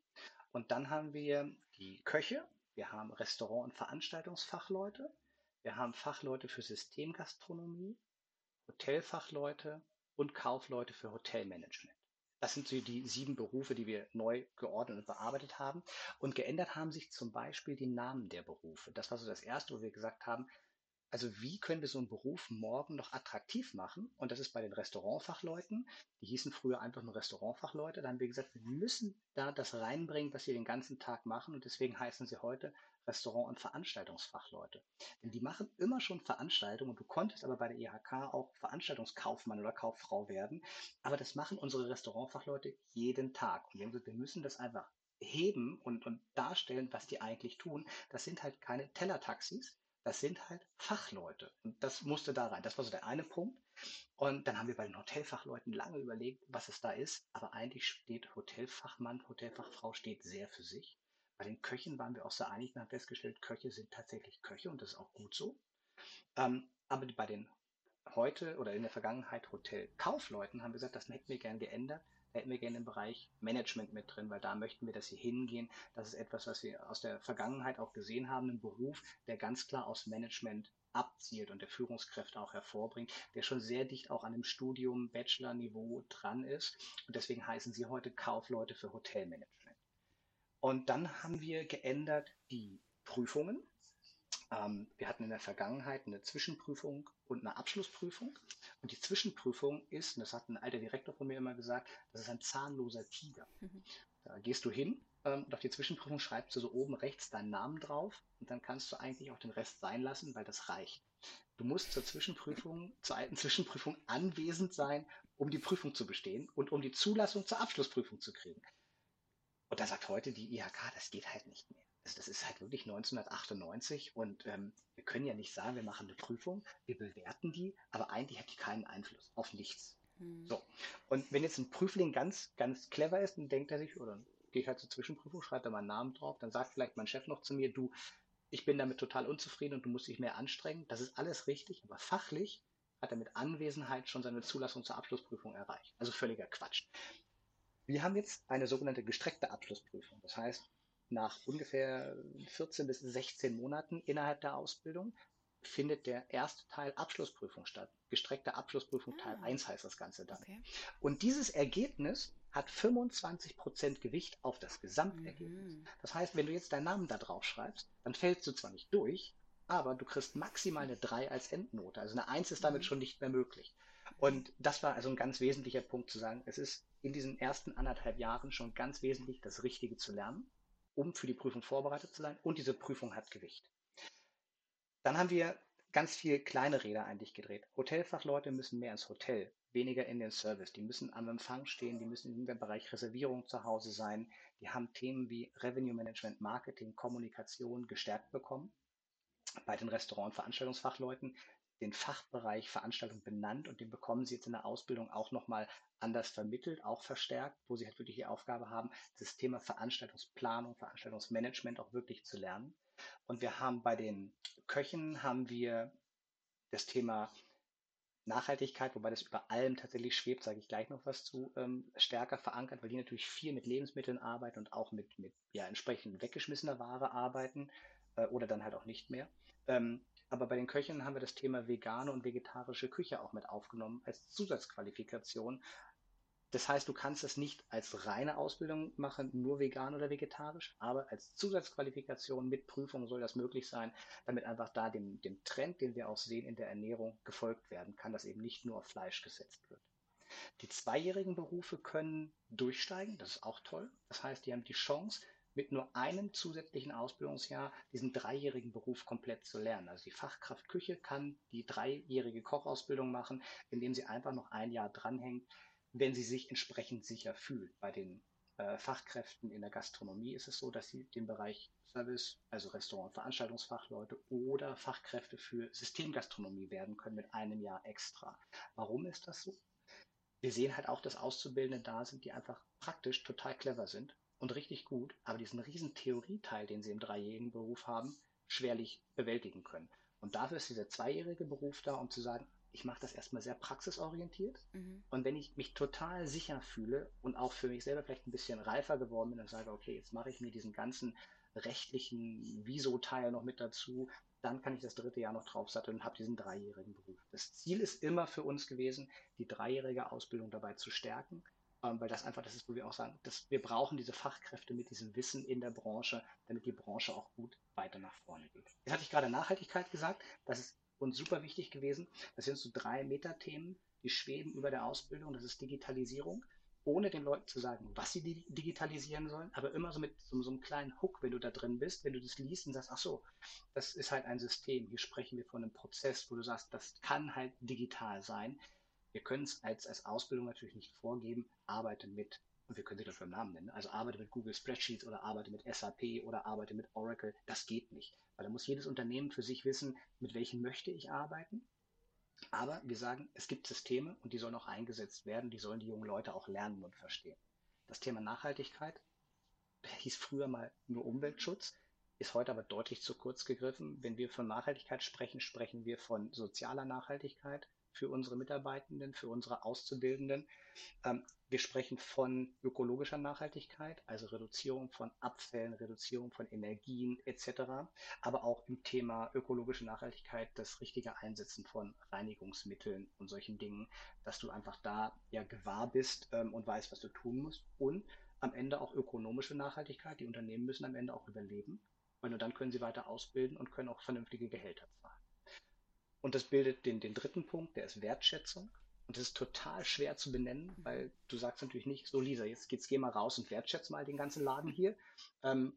Und dann haben wir die Köche, wir haben Restaurant- und Veranstaltungsfachleute, wir haben Fachleute für Systemgastronomie, Hotelfachleute und Kaufleute für Hotelmanagement. Das sind so die sieben Berufe, die wir neu geordnet und bearbeitet haben. Und geändert haben sich zum Beispiel die Namen der Berufe. Das war so das Erste, wo wir gesagt haben, also wie können wir so einen Beruf morgen noch attraktiv machen? Und das ist bei den Restaurantfachleuten, die hießen früher einfach nur Restaurantfachleute, da haben wir gesagt, wir müssen da das reinbringen, was sie den ganzen Tag machen und deswegen heißen sie heute Restaurant- und Veranstaltungsfachleute. Denn die machen immer schon Veranstaltungen und du konntest aber bei der IHK auch Veranstaltungskaufmann oder Kauffrau werden, aber das machen unsere Restaurantfachleute jeden Tag. Und wir haben gesagt, wir müssen das einfach heben und, und darstellen, was die eigentlich tun. Das sind halt keine Tellertaxis, das sind halt Fachleute. Und das musste da rein. Das war so der eine Punkt. Und dann haben wir bei den Hotelfachleuten lange überlegt, was es da ist. Aber eigentlich steht Hotelfachmann, Hotelfachfrau steht sehr für sich. Bei den Köchen waren wir auch sehr einig und haben festgestellt, Köche sind tatsächlich Köche und das ist auch gut so. Ähm, aber bei den heute oder in der Vergangenheit Hotelkaufleuten haben wir gesagt, das hätten wir gern geändert hätten wir gerne im Bereich Management mit drin, weil da möchten wir, dass sie hingehen. Das ist etwas, was wir aus der Vergangenheit auch gesehen haben, ein Beruf, der ganz klar aus Management abzielt und der Führungskräfte auch hervorbringt, der schon sehr dicht auch an dem Studium Bachelor-Niveau dran ist. Und deswegen heißen sie heute Kaufleute für Hotelmanagement. Und dann haben wir geändert die Prüfungen. Ähm, wir hatten in der Vergangenheit eine Zwischenprüfung und eine Abschlussprüfung. Und die Zwischenprüfung ist, und das hat ein alter Direktor von mir immer gesagt, das ist ein zahnloser Tiger. Mhm. Da gehst du hin ähm, und auf die Zwischenprüfung schreibst du so oben rechts deinen Namen drauf und dann kannst du eigentlich auch den Rest sein lassen, weil das reicht. Du musst zur Zwischenprüfung, zur alten Zwischenprüfung anwesend sein, um die Prüfung zu bestehen und um die Zulassung zur Abschlussprüfung zu kriegen. Und da sagt heute die IHK, das geht halt nicht mehr. Also das ist halt wirklich 1998 und ähm, wir können ja nicht sagen, wir machen eine Prüfung, wir bewerten die, aber eigentlich hat die keinen Einfluss auf nichts. Hm. So. Und wenn jetzt ein Prüfling ganz, ganz clever ist, dann denkt er sich, oder gehe ich halt zur Zwischenprüfung, schreibe da meinen Namen drauf, dann sagt vielleicht mein Chef noch zu mir, du, ich bin damit total unzufrieden und du musst dich mehr anstrengen. Das ist alles richtig, aber fachlich hat er mit Anwesenheit schon seine Zulassung zur Abschlussprüfung erreicht. Also völliger Quatsch. Wir haben jetzt eine sogenannte gestreckte Abschlussprüfung. Das heißt, nach ungefähr 14 bis 16 Monaten innerhalb der Ausbildung findet der erste Teil Abschlussprüfung statt. Gestreckte Abschlussprüfung ah. Teil 1 heißt das Ganze dann. Okay. Und dieses Ergebnis hat 25% Gewicht auf das Gesamtergebnis. Mhm. Das heißt, wenn du jetzt deinen Namen da drauf schreibst, dann fällst du zwar nicht durch, aber du kriegst maximal eine 3 als Endnote. Also eine 1 ist damit mhm. schon nicht mehr möglich. Und das war also ein ganz wesentlicher Punkt zu sagen, es ist in diesen ersten anderthalb Jahren schon ganz wesentlich, das Richtige zu lernen um für die Prüfung vorbereitet zu sein. Und diese Prüfung hat Gewicht. Dann haben wir ganz viel kleine Räder eigentlich gedreht. Hotelfachleute müssen mehr ins Hotel, weniger in den Service. Die müssen am Empfang stehen, die müssen dem Bereich Reservierung zu Hause sein. Die haben Themen wie Revenue Management, Marketing, Kommunikation gestärkt bekommen. Bei den Restaurant- und Veranstaltungsfachleuten den Fachbereich Veranstaltung benannt und den bekommen sie jetzt in der Ausbildung auch nochmal anders vermittelt, auch verstärkt, wo sie halt wirklich die Aufgabe haben, das Thema Veranstaltungsplanung, Veranstaltungsmanagement auch wirklich zu lernen. Und wir haben bei den Köchen haben wir das Thema Nachhaltigkeit, wobei das über allem tatsächlich schwebt, sage ich gleich noch was zu, ähm, stärker verankert, weil die natürlich viel mit Lebensmitteln arbeiten und auch mit, mit ja, entsprechend weggeschmissener Ware arbeiten äh, oder dann halt auch nicht mehr. Ähm, aber bei den Köchen haben wir das Thema vegane und vegetarische Küche auch mit aufgenommen als Zusatzqualifikation. Das heißt, du kannst es nicht als reine Ausbildung machen, nur vegan oder vegetarisch, aber als Zusatzqualifikation mit Prüfung soll das möglich sein, damit einfach da dem, dem Trend, den wir auch sehen in der Ernährung, gefolgt werden kann, dass eben nicht nur auf Fleisch gesetzt wird. Die zweijährigen Berufe können durchsteigen, das ist auch toll. Das heißt, die haben die Chance, mit nur einem zusätzlichen Ausbildungsjahr diesen dreijährigen Beruf komplett zu lernen. Also die Fachkraft Küche kann die dreijährige Kochausbildung machen, indem sie einfach noch ein Jahr dranhängt, wenn sie sich entsprechend sicher fühlt. Bei den äh, Fachkräften in der Gastronomie ist es so, dass sie den Bereich Service, also Restaurant- und Veranstaltungsfachleute oder Fachkräfte für Systemgastronomie werden können mit einem Jahr extra. Warum ist das so? Wir sehen halt auch, dass Auszubildende da sind, die einfach praktisch total clever sind und richtig gut, aber diesen riesen Theorieteil, den sie im dreijährigen Beruf haben, schwerlich bewältigen können. Und dafür ist dieser zweijährige Beruf da, um zu sagen, ich mache das erstmal sehr praxisorientiert. Mhm. Und wenn ich mich total sicher fühle und auch für mich selber vielleicht ein bisschen reifer geworden bin und sage, okay, jetzt mache ich mir diesen ganzen rechtlichen Viso-Teil noch mit dazu, dann kann ich das dritte Jahr noch draufsatteln und habe diesen dreijährigen Beruf. Das Ziel ist immer für uns gewesen, die dreijährige Ausbildung dabei zu stärken, weil das einfach das ist, wo wir auch sagen, dass wir brauchen diese Fachkräfte mit diesem Wissen in der Branche, damit die Branche auch gut weiter nach vorne geht. Jetzt hatte ich gerade Nachhaltigkeit gesagt, das ist uns super wichtig gewesen. Das sind so drei Metathemen, die schweben über der Ausbildung. Das ist Digitalisierung, ohne den Leuten zu sagen, was sie digitalisieren sollen, aber immer so mit so, so, einem kleinen Hook, wenn du da drin bist, wenn du das liest und sagst, ach so, das ist halt ein System. Hier sprechen wir von einem Prozess, wo du sagst, das kann halt digital sein. Wir können es als, als Ausbildung natürlich nicht vorgeben, arbeite mit, und wir können sie dafür im Namen nennen, also arbeite mit Google Spreadsheets oder arbeite mit SAP oder arbeite mit Oracle, das geht nicht. Weil da muss jedes Unternehmen für sich wissen, mit welchen möchte ich arbeiten. Aber wir sagen, es gibt Systeme und die sollen auch eingesetzt werden, die sollen die jungen Leute auch lernen und verstehen. Das Thema Nachhaltigkeit hieß früher mal nur Umweltschutz, ist heute aber deutlich zu kurz gegriffen. Wenn wir von Nachhaltigkeit sprechen, sprechen wir von sozialer Nachhaltigkeit, für unsere Mitarbeitenden, für unsere Auszubildenden. Ähm, wir sprechen von ökologischer Nachhaltigkeit, also Reduzierung von Abfällen, Reduzierung von Energien etc., aber auch im Thema ökologische Nachhaltigkeit das richtige Einsetzen von Reinigungsmitteln und solchen Dingen, dass du einfach da ja gewahr bist ähm, und weißt, was du tun musst und am Ende auch ökonomische Nachhaltigkeit. Die Unternehmen müssen am Ende auch überleben, weil nur dann können sie weiter ausbilden und können auch vernünftige Gehälter zahlen. Und das bildet den, den dritten Punkt, der ist Wertschätzung. Und das ist total schwer zu benennen, weil du sagst natürlich nicht, so Lisa, jetzt, jetzt geh mal raus und wertschätze mal den ganzen Laden hier. Ähm,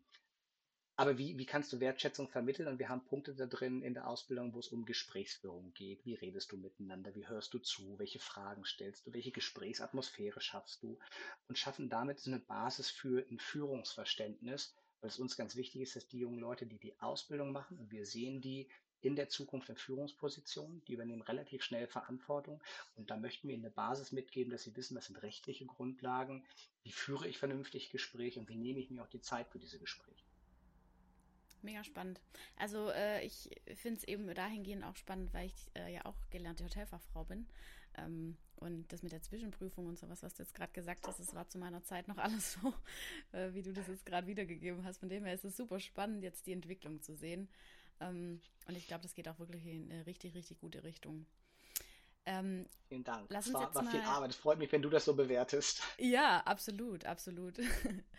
aber wie, wie kannst du Wertschätzung vermitteln? Und wir haben Punkte da drin in der Ausbildung, wo es um Gesprächsführung geht. Wie redest du miteinander? Wie hörst du zu? Welche Fragen stellst du? Welche Gesprächsatmosphäre schaffst du? Und schaffen damit so eine Basis für ein Führungsverständnis, weil es uns ganz wichtig ist, dass die jungen Leute, die die Ausbildung machen, und wir sehen die in der Zukunft in Führungspositionen. Die übernehmen relativ schnell Verantwortung. Und da möchten wir ihnen eine Basis mitgeben, dass sie wissen, was sind rechtliche Grundlagen, wie führe ich vernünftig Gespräche und wie nehme ich mir auch die Zeit für diese Gespräche. Mega spannend. Also äh, ich finde es eben dahingehend auch spannend, weil ich äh, ja auch gelernte Hotelfachfrau bin. Ähm, und das mit der Zwischenprüfung und sowas, was du jetzt gerade gesagt hast, das war zu meiner Zeit noch (laughs) alles so, äh, wie du das jetzt gerade wiedergegeben hast. Von dem her ist es super spannend, jetzt die Entwicklung zu sehen. Ähm, und ich glaube, das geht auch wirklich in eine richtig, richtig gute Richtung. Ähm, Vielen Dank. Lass uns war, jetzt war mal... viel Arbeit. Es freut mich, wenn du das so bewertest. Ja, absolut, absolut.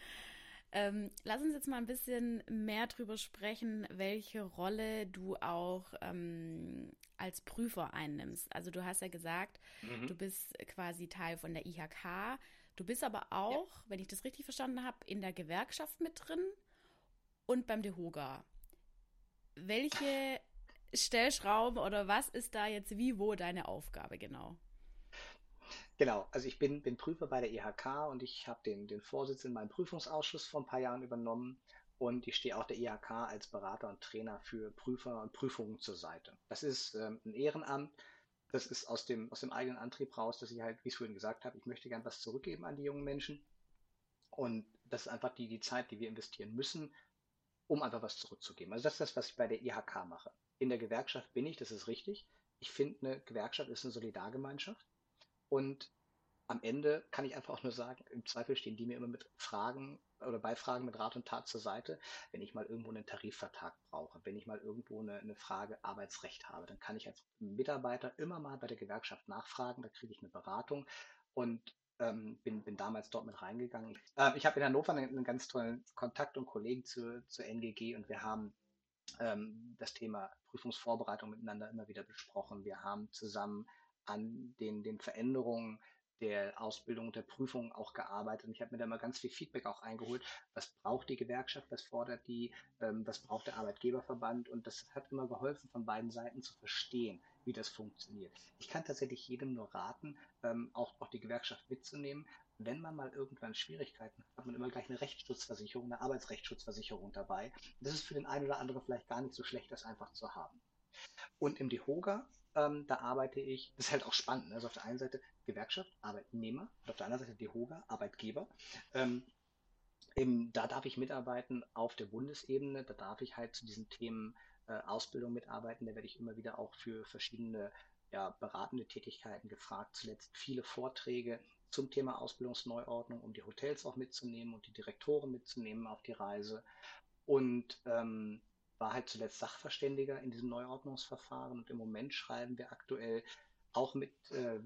(laughs) ähm, lass uns jetzt mal ein bisschen mehr darüber sprechen, welche Rolle du auch ähm, als Prüfer einnimmst. Also du hast ja gesagt, mhm. du bist quasi Teil von der IHK. Du bist aber auch, ja. wenn ich das richtig verstanden habe, in der Gewerkschaft mit drin und beim DeHoga welche Stellschrauben oder was ist da jetzt wie wo deine Aufgabe genau? Genau, also ich bin, bin Prüfer bei der IHK und ich habe den, den Vorsitz in meinem Prüfungsausschuss vor ein paar Jahren übernommen und ich stehe auch der IHK als Berater und Trainer für Prüfer und Prüfungen zur Seite. Das ist ähm, ein Ehrenamt, das ist aus dem, aus dem eigenen Antrieb raus, dass ich halt, wie ich vorhin gesagt habe, ich möchte gern was zurückgeben an die jungen Menschen und das ist einfach die, die Zeit, die wir investieren müssen, um einfach was zurückzugeben. Also das ist das, was ich bei der IHK mache. In der Gewerkschaft bin ich, das ist richtig. Ich finde, eine Gewerkschaft ist eine Solidargemeinschaft. Und am Ende kann ich einfach auch nur sagen, im Zweifel stehen die mir immer mit Fragen oder bei Fragen mit Rat und Tat zur Seite. Wenn ich mal irgendwo einen Tarifvertrag brauche, wenn ich mal irgendwo eine, eine Frage Arbeitsrecht habe, dann kann ich als Mitarbeiter immer mal bei der Gewerkschaft nachfragen, da kriege ich eine Beratung. Und ähm, bin, bin damals dort mit reingegangen. Äh, ich habe in Hannover einen, einen, ganz tollen Kontakt und Kollegen zu, zur NGG und wir haben ähm, das Thema Prüfungsvorbereitung miteinander immer wieder besprochen. Wir haben zusammen an den, den Veränderungen der Ausbildung, der Prüfung auch gearbeitet. Und ich habe mir da mal ganz viel Feedback auch eingeholt. Was braucht die Gewerkschaft? Was fordert die? Ähm, was braucht der Arbeitgeberverband? Und das hat immer geholfen, von beiden Seiten zu verstehen, wie das funktioniert. Ich kann tatsächlich jedem nur raten, ähm, auch, auch die Gewerkschaft mitzunehmen. Wenn man mal irgendwann Schwierigkeiten hat, hat man immer gleich eine Rechtsschutzversicherung, eine Arbeitsrechtsschutzversicherung dabei. Das ist für den einen oder anderen vielleicht gar nicht so schlecht, das einfach zu haben. Und im DEHOGA, ähm, da arbeite ich, das ist halt auch spannend, ne? also auf der einen Seite Gewerkschaft, Arbeitnehmer und auf der anderen Seite DEHOGA, Arbeitgeber. Ähm, im, da darf ich mitarbeiten auf der Bundesebene, da darf ich halt zu diesen Themen äh, Ausbildung mitarbeiten. Da werde ich immer wieder auch für verschiedene ja, beratende Tätigkeiten gefragt. Zuletzt viele Vorträge zum Thema Ausbildungsneuordnung, um die Hotels auch mitzunehmen und die Direktoren mitzunehmen auf die Reise. Und ähm, war halt zuletzt Sachverständiger in diesem Neuordnungsverfahren und im Moment schreiben wir aktuell auch mit äh,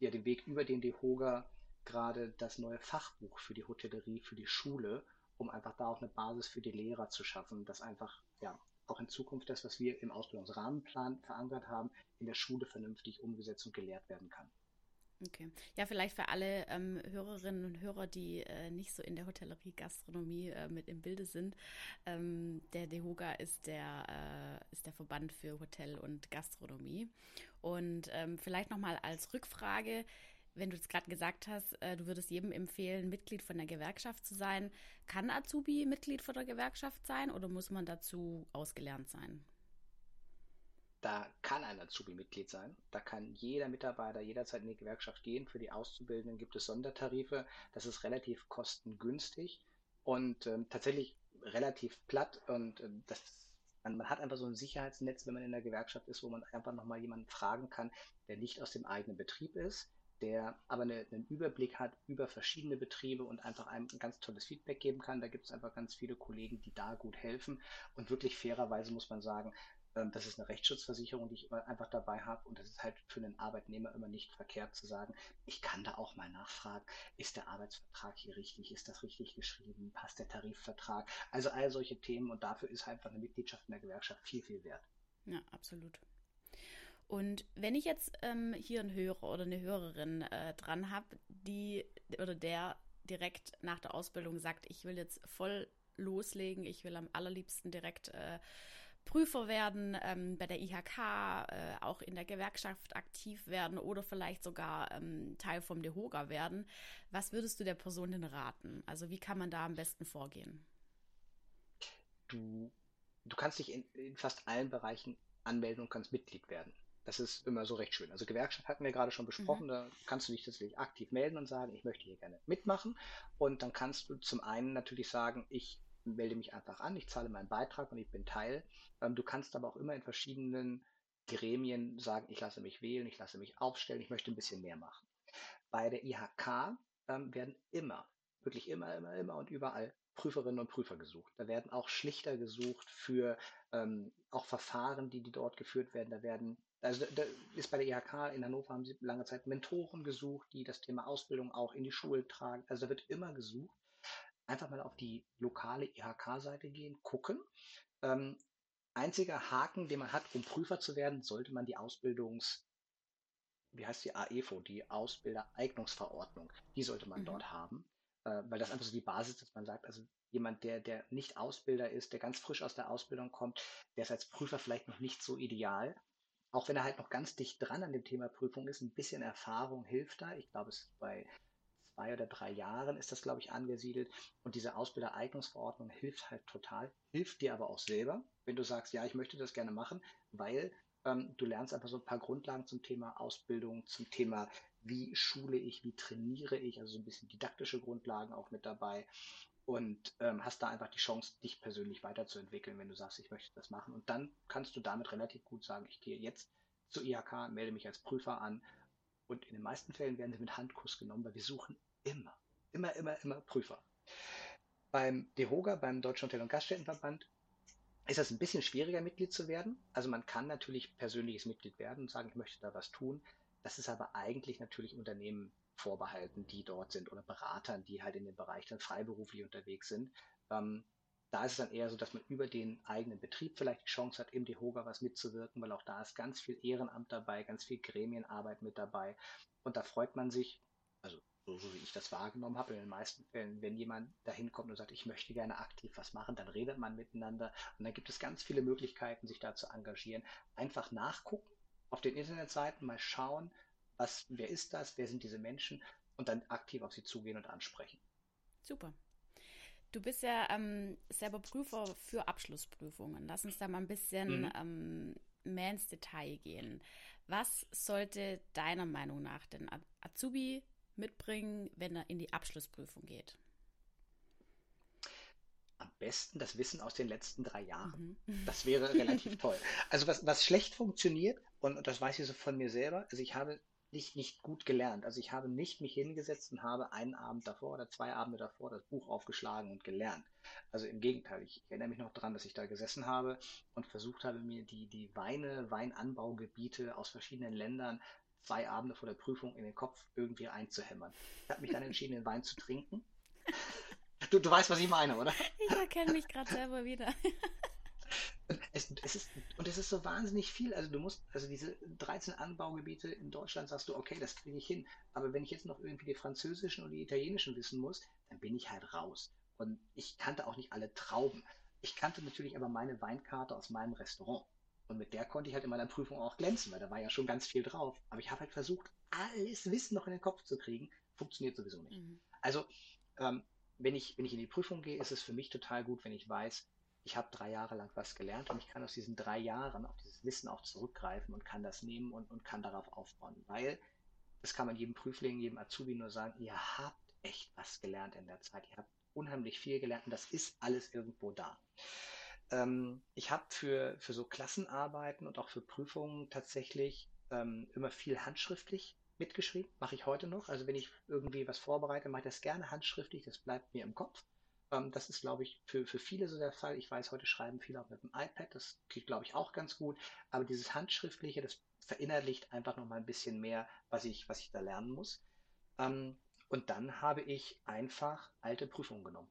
ja, dem Weg über den DEHOGA gerade das neue Fachbuch für die Hotellerie, für die Schule, um einfach da auch eine Basis für die Lehrer zu schaffen, dass einfach ja auch in Zukunft das, was wir im Ausbildungsrahmenplan verankert haben, in der Schule vernünftig umgesetzt und gelehrt werden kann. Okay. Ja, vielleicht für alle ähm, Hörerinnen und Hörer, die äh, nicht so in der Hotellerie, Gastronomie äh, mit im Bilde sind. Ähm, der DEHOGA ist der, äh, ist der Verband für Hotel und Gastronomie. Und ähm, vielleicht nochmal als Rückfrage, wenn du jetzt gerade gesagt hast, äh, du würdest jedem empfehlen, Mitglied von der Gewerkschaft zu sein. Kann Azubi Mitglied von der Gewerkschaft sein oder muss man dazu ausgelernt sein? Da kann ein Azubi Mitglied sein. Da kann jeder Mitarbeiter jederzeit in die Gewerkschaft gehen. Für die Auszubildenden gibt es Sondertarife. Das ist relativ kostengünstig und ähm, tatsächlich relativ platt. Und ähm, das, man, man, hat einfach so ein Sicherheitsnetz, wenn man in der Gewerkschaft ist, wo man einfach nochmal jemanden fragen kann, der nicht aus dem eigenen Betrieb ist, der aber eine, einen Überblick hat über verschiedene Betriebe und einfach einem ein ganz tolles Feedback geben kann. Da gibt es einfach ganz viele Kollegen, die da gut helfen. Und wirklich fairerweise muss man sagen, ähm, das ist eine Rechtsschutzversicherung, die ich einfach dabei habe. Und das ist halt für einen Arbeitnehmer immer nicht verkehrt zu sagen, ich kann da auch mal nachfragen, ist der Arbeitsvertrag hier richtig, ist das richtig geschrieben, passt der Tarifvertrag? Also all solche Themen und dafür ist halt einfach eine Mitgliedschaft in der Gewerkschaft viel, viel wert. Ja, absolut. Und wenn ich jetzt ähm, hier einen Hörer oder eine Hörerin äh, dran habe, die oder der direkt nach der Ausbildung sagt, ich will jetzt voll loslegen, ich will am allerliebsten direkt äh, Prüfer werden, ähm, bei der IHK, äh, auch in der Gewerkschaft aktiv werden oder vielleicht sogar ähm, Teil vom DEHOGA werden. Was würdest du der Person denn raten? Also wie kann man da am besten vorgehen? Du, du kannst dich in, in fast allen Bereichen anmelden und kannst Mitglied werden. Das ist immer so recht schön. Also Gewerkschaft hatten wir gerade schon besprochen, mhm. da kannst du dich tatsächlich aktiv melden und sagen, ich möchte hier gerne mitmachen. Und dann kannst du zum einen natürlich sagen, ich melde mich einfach an, ich zahle meinen Beitrag und ich bin Teil. Ähm, du kannst aber auch immer in verschiedenen Gremien sagen, ich lasse mich wählen, ich lasse mich aufstellen, ich möchte ein bisschen mehr machen. Bei der IHK ähm, werden immer, wirklich immer, immer, immer und überall Prüferinnen und Prüfer gesucht. Da werden auch Schlichter gesucht für ähm, auch Verfahren, die, die dort geführt werden. Da werden, also da ist bei der IHK in Hannover haben sie lange Zeit Mentoren gesucht, die das Thema Ausbildung auch in die Schule tragen. Also da wird immer gesucht einfach mal auf die lokale IHK-Seite gehen, gucken. Ähm, einziger Haken, den man hat, um Prüfer zu werden, sollte man die Ausbildungs, wie heißt die AEFO, die Ausbildereignungsverordnung, die sollte man mhm. dort haben, äh, weil das einfach so die Basis ist, dass man sagt, also jemand, der, der nicht Ausbilder ist, der ganz frisch aus der Ausbildung kommt, der ist als Prüfer vielleicht noch nicht so ideal. Auch wenn er halt noch ganz dicht dran an dem Thema Prüfung ist, ein bisschen Erfahrung hilft da. Ich glaube, es ist bei zwei oder drei Jahren ist das, glaube ich, angesiedelt. Und diese Ausbildereignungsverordnung hilft halt total, hilft dir aber auch selber, wenn du sagst, ja, ich möchte das gerne machen, weil ähm, du lernst einfach so ein paar Grundlagen zum Thema Ausbildung, zum Thema, wie schule ich, wie trainiere ich, also so ein bisschen didaktische Grundlagen auch mit dabei und ähm, hast da einfach die Chance, dich persönlich weiterzuentwickeln, wenn du sagst, ich möchte das machen. Und dann kannst du damit relativ gut sagen, ich gehe jetzt zur IHK, melde mich als Prüfer an und in den meisten Fällen werden sie mit Handkuss genommen, weil wir suchen immer, immer, immer, immer Prüfer. Beim DEHOGA, beim Deutschen Hotel- und Gaststättenverband, ist das ein bisschen schwieriger, Mitglied zu werden. Also man kann natürlich persönliches Mitglied werden und sagen, ich möchte da was tun. Das ist aber eigentlich natürlich Unternehmen vorbehalten, die dort sind oder Beratern, die halt in dem Bereich dann freiberuflich unterwegs sind. Ähm, da ist es dann eher so, dass man über den eigenen Betrieb vielleicht die Chance hat, im DEHOGA was mitzuwirken, weil auch da ist ganz viel Ehrenamt dabei, ganz viel Gremienarbeit mit dabei. Und da freut man sich, also so, so wie ich das wahrgenommen habe, in den meisten Fällen, wenn jemand dahin kommt und sagt, ich möchte gerne aktiv was machen, dann redet man miteinander und dann gibt es ganz viele Möglichkeiten, sich da zu engagieren. Einfach nachgucken auf den Internetseiten, mal schauen, was, wer ist das, wer sind diese Menschen und dann aktiv auf sie zugehen und ansprechen. Super. Du bist ja ähm, selber Prüfer für Abschlussprüfungen. Lass uns da mal ein bisschen mhm. ähm, mehr ins Detail gehen. Was sollte deiner Meinung nach den Azubi mitbringen, wenn er in die Abschlussprüfung geht? Am besten das Wissen aus den letzten drei Jahren. Mhm. Das wäre relativ (laughs) toll. Also was, was schlecht funktioniert, und, und das weiß ich so von mir selber, also ich habe nicht, nicht gut gelernt. Also ich habe nicht mich hingesetzt und habe einen Abend davor oder zwei Abende davor das Buch aufgeschlagen und gelernt. Also im Gegenteil, ich erinnere mich noch daran, dass ich da gesessen habe und versucht habe, mir die, die Weine, Weinanbaugebiete aus verschiedenen Ländern zwei Abende vor der Prüfung in den Kopf irgendwie einzuhämmern. Ich habe mich dann entschieden, den Wein zu trinken. Du, du weißt, was ich meine, oder? Ich erkenne mich gerade selber wieder. Es, es, ist, und es ist so wahnsinnig viel. Also du musst, also diese 13 Anbaugebiete in Deutschland sagst du, okay, das kriege ich hin. Aber wenn ich jetzt noch irgendwie die französischen und die italienischen wissen muss, dann bin ich halt raus. Und ich kannte auch nicht alle Trauben. Ich kannte natürlich aber meine Weinkarte aus meinem Restaurant. Und mit der konnte ich halt in meiner Prüfung auch glänzen, weil da war ja schon ganz viel drauf. Aber ich habe halt versucht, alles Wissen noch in den Kopf zu kriegen. Funktioniert sowieso nicht. Mhm. Also, ähm, wenn, ich, wenn ich in die Prüfung gehe, ist es für mich total gut, wenn ich weiß, ich habe drei Jahre lang was gelernt und ich kann aus diesen drei Jahren auf dieses Wissen auch zurückgreifen und kann das nehmen und, und kann darauf aufbauen. Weil, das kann man jedem Prüfling, jedem Azubi nur sagen, ihr habt echt was gelernt in der Zeit. Ihr habt unheimlich viel gelernt und das ist alles irgendwo da. Ähm, ich habe für, für so Klassenarbeiten und auch für Prüfungen tatsächlich ähm, immer viel handschriftlich mitgeschrieben. Mache ich heute noch. Also wenn ich irgendwie was vorbereite, mache ich das gerne handschriftlich. Das bleibt mir im Kopf. Ähm, das ist, glaube ich, für, für viele so der Fall. Ich weiß, heute schreiben viele auch mit dem iPad. Das geht, glaube ich, auch ganz gut. Aber dieses Handschriftliche, das verinnerlicht einfach noch mal ein bisschen mehr, was ich, was ich da lernen muss. Ähm, und dann habe ich einfach alte Prüfungen genommen.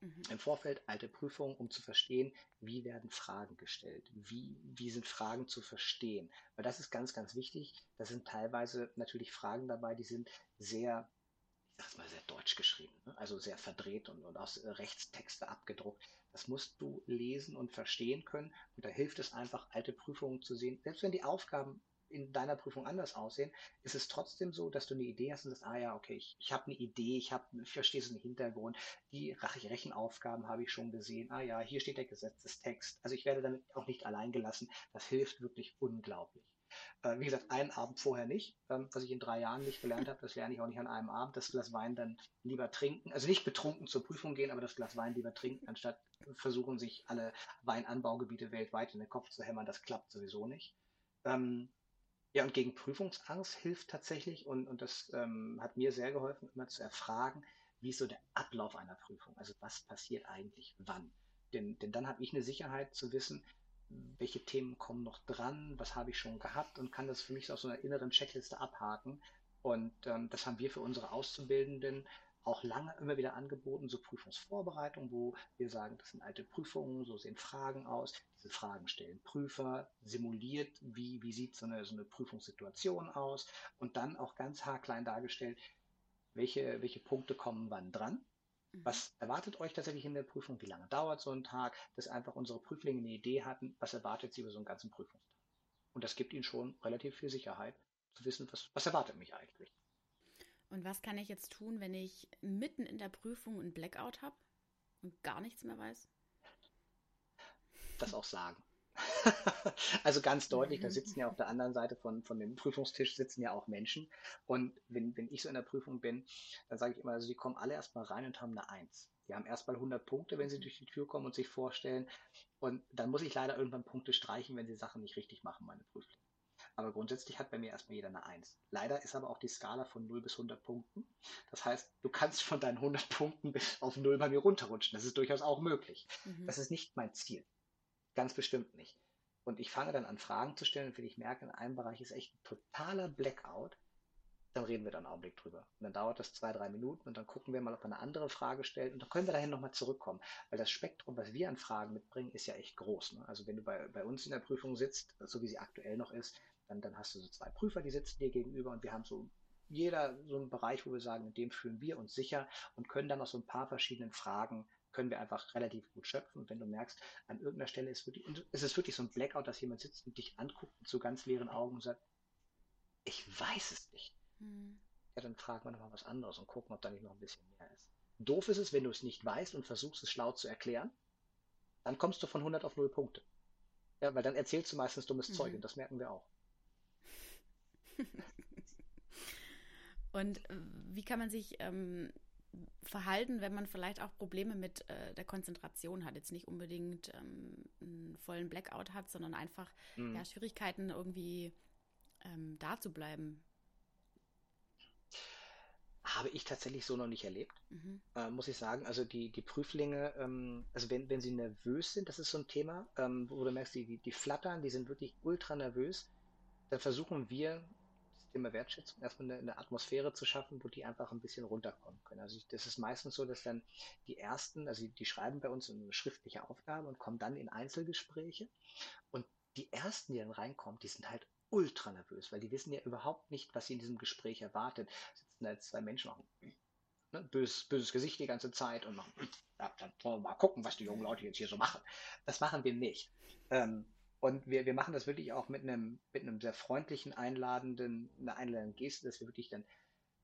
Mhm. Im Vorfeld alte Prüfungen, um zu verstehen, wie werden Fragen gestellt, wie, wie sind Fragen zu verstehen. Weil das ist ganz, ganz wichtig. Da sind teilweise natürlich Fragen dabei, die sind sehr sag's mal, sehr deutsch geschrieben, ne? also sehr verdreht und, und aus Rechtstexte abgedruckt. Das musst du lesen und verstehen können. Und da hilft es einfach, alte Prüfungen zu sehen. Selbst wenn die Aufgaben in deiner Prüfung anders aussehen, ist es trotzdem so, dass du eine Idee hast und sagst, ah ja, okay, ich, ich habe eine Idee, ich, hab, ich verstehe so einen Hintergrund, die Rechenaufgaben habe ich schon gesehen, ah ja, hier steht der Gesetzestext. Also ich werde damit auch nicht allein gelassen. Das hilft wirklich unglaublich. Äh, wie gesagt, einen Abend vorher nicht. Ähm, was ich in drei Jahren nicht gelernt habe, das lerne ich auch nicht an einem Abend. Das Glas Wein dann lieber trinken. Also nicht betrunken zur Prüfung gehen, aber das Glas Wein lieber trinken, anstatt versuchen, sich alle Weinanbaugebiete weltweit in den Kopf zu hämmern. Das klappt sowieso nicht. Ähm, ja, und gegen Prüfungsangst hilft tatsächlich, und, und das ähm, hat mir sehr geholfen, immer zu erfragen, wie ist so der Ablauf einer Prüfung? Also was passiert eigentlich wann? Denn, denn dann habe ich eine Sicherheit zu wissen, welche Themen kommen noch dran, was habe ich schon gehabt und kann das für mich aus so einer inneren Checkliste abhaken. Und ähm, das haben wir für unsere Auszubildenden auch lange immer wieder angeboten, so Prüfungsvorbereitung, wo wir sagen, das sind alte Prüfungen, so sehen Fragen aus. Diese Fragen stellen Prüfer, simuliert, wie, wie sieht so eine, so eine Prüfungssituation aus und dann auch ganz haarklein dargestellt, welche, welche Punkte kommen wann dran. Was erwartet euch tatsächlich in der Prüfung? Wie lange dauert so ein Tag? Dass einfach unsere Prüflinge eine Idee hatten, was erwartet sie über so einen ganzen Prüfungstag. Und das gibt ihnen schon relativ viel Sicherheit, zu wissen, was, was erwartet mich eigentlich. Und was kann ich jetzt tun, wenn ich mitten in der Prüfung einen Blackout habe und gar nichts mehr weiß? Das auch sagen. (laughs) also ganz deutlich, da sitzen ja auf der anderen Seite von, von dem Prüfungstisch sitzen ja auch Menschen. Und wenn, wenn ich so in der Prüfung bin, dann sage ich immer, also die kommen alle erstmal rein und haben eine Eins. Die haben erstmal 100 Punkte, wenn sie durch die Tür kommen und sich vorstellen. Und dann muss ich leider irgendwann Punkte streichen, wenn sie Sachen nicht richtig machen, meine Prüflinge. Aber grundsätzlich hat bei mir erstmal jeder eine Eins. Leider ist aber auch die Skala von 0 bis 100 Punkten. Das heißt, du kannst von deinen 100 Punkten bis (laughs) auf 0 bei mir runterrutschen. Das ist durchaus auch möglich. Mhm. Das ist nicht mein Ziel. Ganz bestimmt nicht. Und ich fange dann an, Fragen zu stellen. Und wenn ich merke, in einem Bereich ist echt ein totaler Blackout, dann reden wir da einen Augenblick drüber. Und dann dauert das zwei, drei Minuten und dann gucken wir mal, ob eine andere Frage stellen. Und dann können wir dahin nochmal zurückkommen. Weil das Spektrum, was wir an Fragen mitbringen, ist ja echt groß. Ne? Also wenn du bei, bei uns in der Prüfung sitzt, so wie sie aktuell noch ist, dann, dann hast du so zwei Prüfer, die sitzen dir gegenüber und wir haben so jeder so einen Bereich, wo wir sagen, in dem fühlen wir uns sicher und können dann aus so ein paar verschiedenen Fragen können wir einfach relativ gut schöpfen. Und wenn du merkst, an irgendeiner Stelle ist wirklich, ist es wirklich so ein Blackout, dass jemand sitzt und dich anguckt mit so ganz leeren Augen und sagt, ich weiß es nicht. Hm. Ja, dann fragen wir nochmal was anderes und gucken, ob da nicht noch ein bisschen mehr ist. Doof ist es, wenn du es nicht weißt und versuchst es schlau zu erklären, dann kommst du von 100 auf 0 Punkte. Ja, weil dann erzählst du meistens dummes mhm. Zeug und das merken wir auch. (laughs) und äh, wie kann man sich ähm, verhalten, wenn man vielleicht auch Probleme mit äh, der Konzentration hat. Jetzt nicht unbedingt ähm, einen vollen Blackout hat, sondern einfach mhm. ja, Schwierigkeiten irgendwie ähm, da zu bleiben? Habe ich tatsächlich so noch nicht erlebt, mhm. äh, muss ich sagen. Also die, die Prüflinge, ähm, also wenn, wenn sie nervös sind, das ist so ein Thema, ähm, wo du merkst, die, die, die flattern, die sind wirklich ultra nervös, dann versuchen wir, Thema Wertschätzung, erstmal eine, eine, Atmosphäre zu schaffen, wo die einfach ein bisschen runterkommen können. Also ich, das ist meistens so, dass dann die ersten, also die, die schreiben bei uns eine schriftliche Aufgabe und kommen dann in Einzelgespräche. Und die ersten, die dann reinkommen, die sind halt ultra nervös, weil die wissen ja überhaupt nicht, was sie in diesem Gespräch erwartet. Sitzen da jetzt zwei Menschen machen ne, böses, böses Gesicht die ganze Zeit und machen, ja, dann wollen wir mal gucken, was die jungen Leute jetzt hier so machen. Das machen wir nicht. Ähm, und wir, wir machen das wirklich auch mit einem, mit einem sehr freundlichen, einladenden, einer einladenden Geste, dass wir wirklich dann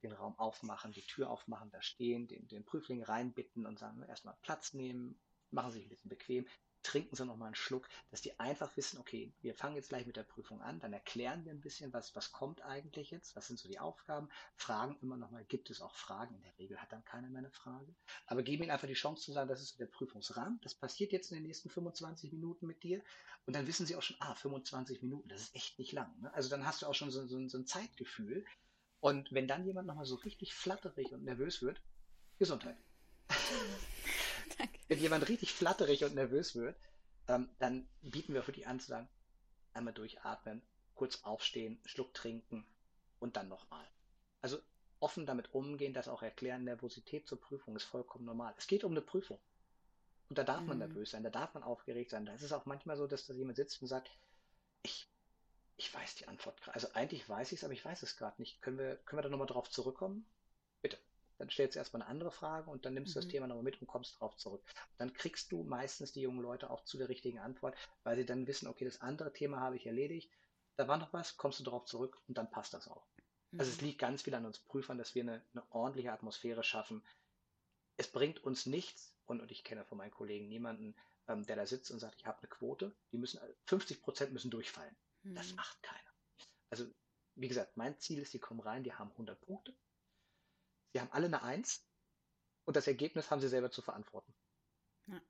den Raum aufmachen, die Tür aufmachen, da stehen, den, den Prüfling reinbitten und sagen, erstmal Platz nehmen, machen sich ein bisschen bequem, trinken sie nochmal einen Schluck, dass die einfach wissen, okay, wir fangen jetzt gleich mit der Prüfung an, dann erklären wir ein bisschen, was, was kommt eigentlich jetzt, was sind so die Aufgaben, fragen immer nochmal, gibt es auch Fragen? In der Regel hat dann keiner mehr eine Frage, aber geben ihnen einfach die Chance zu sagen, das ist der Prüfungsrahmen, das passiert jetzt in den nächsten 25 Minuten mit dir und dann wissen sie auch schon, ah, 25 Minuten, das ist echt nicht lang. Ne? Also dann hast du auch schon so, so, so ein Zeitgefühl und wenn dann jemand nochmal so richtig flatterig und nervös wird, Gesundheit. (laughs) Wenn jemand richtig flatterig und nervös wird, ähm, dann bieten wir für die an zu sagen, einmal durchatmen, kurz aufstehen, Schluck trinken und dann nochmal. Also offen damit umgehen, das auch erklären, Nervosität zur Prüfung ist vollkommen normal. Es geht um eine Prüfung. Und da darf man mhm. nervös sein, da darf man aufgeregt sein. Da ist es auch manchmal so, dass da jemand sitzt und sagt, ich, ich weiß die Antwort gerade. Also eigentlich weiß ich es, aber ich weiß es gerade nicht. Können wir, können wir da nochmal drauf zurückkommen? Bitte dann stellst du erstmal eine andere Frage und dann nimmst du das mhm. Thema nochmal mit und kommst drauf zurück. dann kriegst du meistens die jungen Leute auch zu der richtigen Antwort, weil sie dann wissen, okay, das andere Thema habe ich erledigt, da war noch was, kommst du darauf zurück und dann passt das auch. Mhm. Also es mhm. liegt ganz viel an uns Prüfern, dass wir eine, eine ordentliche Atmosphäre schaffen. Es bringt uns nichts, und, und ich kenne von meinen Kollegen niemanden, ähm, der da sitzt und sagt, ich habe eine Quote, die müssen 50 Prozent müssen durchfallen. Mhm. Das macht keiner. Also wie gesagt, mein Ziel ist, die kommen rein, die haben 100 Punkte, Sie haben alle eine Eins und das Ergebnis haben sie selber zu verantworten. Ja.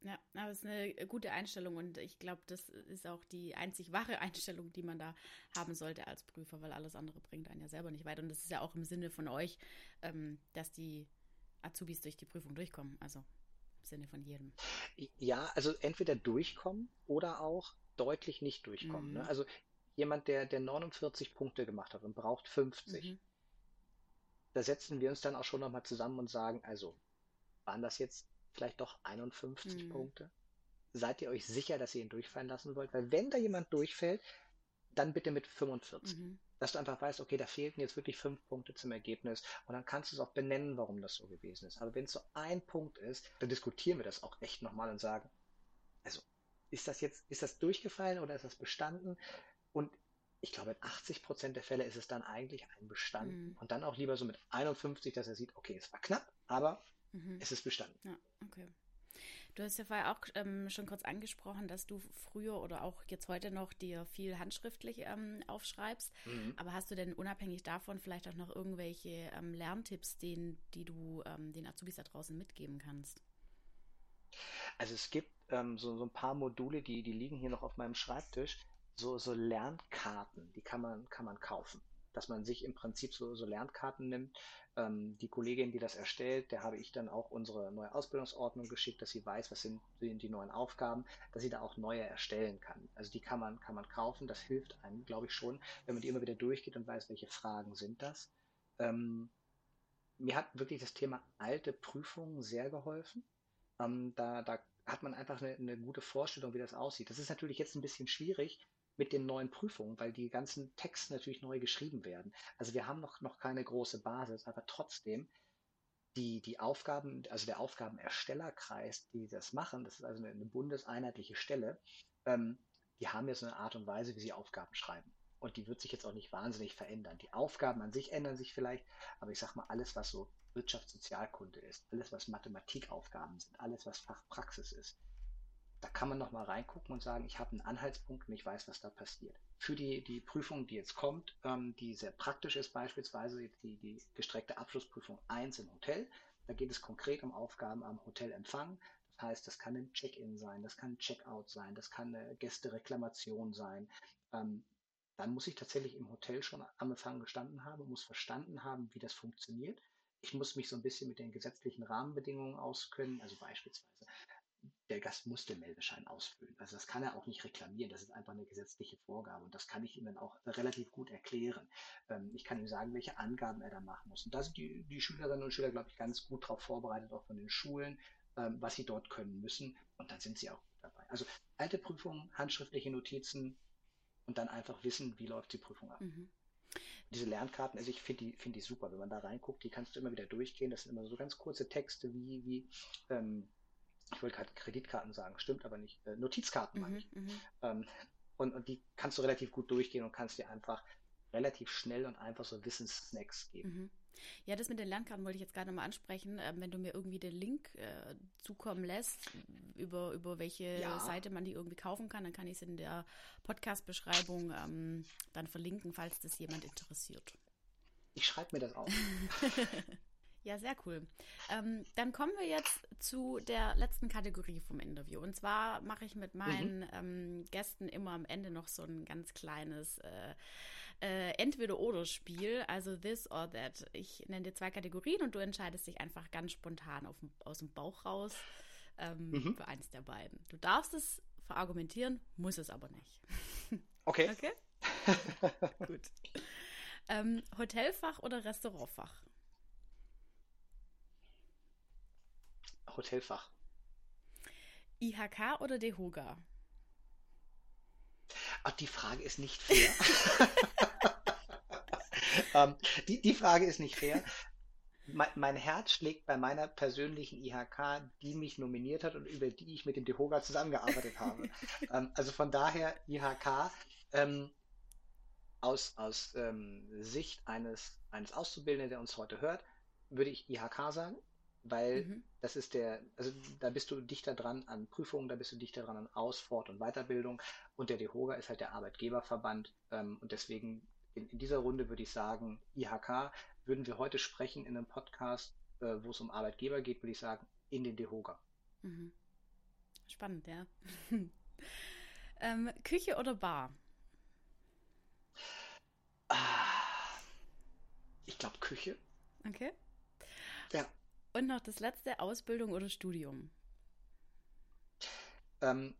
Ja, aber es ist eine gute Einstellung und ich glaube, das ist auch die einzig wahre (laughs) Einstellung, die man da haben sollte als Prüfer, weil alles andere bringt einen ja selber nicht weiter. Und das ist ja auch im Sinne von euch, ähm, dass die Azubis durch die Prüfung durchkommen. Also im Sinne von jedem. Ja, also entweder durchkommen oder auch deutlich nicht durchkommen. Ne? Mhm. Ne? Also jemand, der, der 49 Punkte gemacht hat und braucht 50. Mhm da setzen wir uns dann auch schon nochmal zusammen und sagen, also, waren das jetzt vielleicht doch 51 mhm. Punkte? Seid ihr euch sicher, dass ihr ihn durchfallen lassen wollt? Weil wenn da jemand durchfällt, dann bitte mit 45. Mhm. Dass du einfach weißt, okay, da fehlten jetzt wirklich fünf Punkte zum Ergebnis und dann kannst du es auch benennen, warum das so gewesen ist. Aber wenn es so ein Punkt ist, dann diskutieren wir das auch echt nochmal und sagen, also, ist das jetzt, ist das durchgefallen oder ist das bestanden? Und ich glaube, in 80 Prozent der Fälle ist es dann eigentlich ein Bestand. Mhm. Und dann auch lieber so mit 51, dass er sieht, okay, es war knapp, aber mhm. es ist bestanden. Ja, okay. Du hast ja vorher auch ähm, schon kurz angesprochen, dass du früher oder auch jetzt heute noch dir viel handschriftlich ähm, aufschreibst. Mhm. Aber hast du denn unabhängig davon vielleicht auch noch irgendwelche ähm, Lerntipps, den, die du ähm, den Azubis da draußen mitgeben kannst? Also es gibt ähm, so, so ein paar Module, die, die liegen hier noch auf meinem Schreibtisch so, so Lernkarten, die kann man, kann man kaufen. Dass man sich im Prinzip so, so Lernkarten nimmt. Ähm, die Kollegin, die das erstellt, der habe ich dann auch unsere neue Ausbildungsordnung geschickt, dass sie weiß, was sind, die neuen Aufgaben, dass sie da auch neue erstellen kann. Also die kann man, kann man kaufen. Das hilft einem, glaube ich, schon, wenn man die immer wieder durchgeht und weiß, welche Fragen sind das. Ähm, mir hat wirklich das Thema alte Prüfungen sehr geholfen. Ähm, da, da hat man einfach eine, eine, gute Vorstellung, wie das aussieht. Das ist natürlich jetzt ein bisschen schwierig, mit den neuen Prüfungen, weil die ganzen Texte natürlich neu geschrieben werden. Also wir haben noch, noch keine große Basis, aber trotzdem die, die Aufgaben, also der Aufgabenerstellerkreis, die das machen, das ist also eine, bundeseinheitliche Stelle, ähm, die haben so eine Art und Weise, wie sie Aufgaben schreiben. Und die wird sich jetzt auch nicht wahnsinnig verändern. Die Aufgaben an sich ändern sich vielleicht, aber ich sag mal, alles, was so Wirtschaftssozialkunde ist, alles, was Mathematikaufgaben sind, alles, was Fachpraxis ist, da kann man nochmal reingucken und sagen, ich habe einen Anhaltspunkt und ich weiß, was da passiert. Für die, die Prüfung, die jetzt kommt, ähm, die sehr praktisch ist, beispielsweise die, die gestreckte Abschlussprüfung 1 im Hotel, da geht es konkret um Aufgaben am Hotelempfang. Das heißt, das kann ein Check-in sein, das kann ein Check-out sein, das kann eine Gästereklamation sein. Ähm, dann muss ich tatsächlich im Hotel schon am Empfang gestanden haben, muss verstanden haben, wie das funktioniert. Ich muss mich so ein bisschen mit den gesetzlichen Rahmenbedingungen auskennen, also beispielsweise der Gast muss den Meldeschein ausfüllen. Also das kann er auch nicht reklamieren. Das ist einfach eine gesetzliche Vorgabe und das kann ich ihm dann auch relativ gut erklären. Ähm, ich kann ihm sagen, welche Angaben er da machen muss. Und da sind die, die Schülerinnen und Schüler, glaube ich, ganz gut darauf vorbereitet, auch von den Schulen, ähm, was sie dort können müssen. Und dann sind sie auch dabei. Also alte Prüfungen, handschriftliche Notizen und dann einfach wissen, wie läuft die Prüfung ab. Mhm. Diese Lernkarten, also ich finde die, find die super. Wenn man da reinguckt, die kannst du immer wieder durchgehen. Das sind immer so ganz kurze Texte wie, wie ähm, ich wollte gerade Kreditkarten sagen, stimmt aber nicht, äh, Notizkarten meine mhm, ich. Mhm. Ähm, und, und die kannst du relativ gut durchgehen und kannst dir einfach relativ schnell und einfach so Wissenssnacks geben. Mhm. Ja, das mit den Lernkarten wollte ich jetzt gerade nochmal ansprechen. Ähm, wenn du mir irgendwie den Link äh, zukommen lässt, über, über welche ja. Seite man die irgendwie kaufen kann, dann kann ich es in der Podcast-Beschreibung ähm, dann verlinken, falls das jemand interessiert. Ich schreibe mir das auf. (laughs) Ja, sehr cool. Ähm, dann kommen wir jetzt zu der letzten Kategorie vom Interview. Und zwar mache ich mit meinen mhm. ähm, Gästen immer am Ende noch so ein ganz kleines äh, äh, Entweder-Oder-Spiel, also this or that. Ich nenne dir zwei Kategorien und du entscheidest dich einfach ganz spontan auf, aus dem Bauch raus ähm, mhm. für eins der beiden. Du darfst es verargumentieren, muss es aber nicht. Okay. Okay? (laughs) Gut. Ähm, Hotelfach oder Restaurantfach? Hotelfach. IHK oder DEHOGA? Ach, die Frage ist nicht fair. (laughs) ähm, die, die Frage ist nicht fair. Mein, mein, Herz schlägt bei meiner persönlichen IHK, die mich nominiert hat und über die ich mit dem DEHOGA zusammengearbeitet habe. (laughs) ähm, also von daher IHK ähm, aus, aus ähm, Sicht eines, eines Auszubildenden, der uns heute hört, würde ich IHK sagen weil mhm. das ist der, also da bist du dichter dran an Prüfungen, da bist du dichter dran an Aus-, Fort- und Weiterbildung und der DEHOGA ist halt der Arbeitgeberverband ähm, und deswegen in, in, dieser Runde würde ich sagen, IHK, würden wir heute sprechen in einem Podcast, äh, wo es um Arbeitgeber geht, würde ich sagen, in den DEHOGA. Mhm. Spannend, ja. (laughs) ähm, Küche oder Bar? Ah, ich glaube Küche. Okay. Ja. Und noch das letzte, Ausbildung oder Studium? Ähm,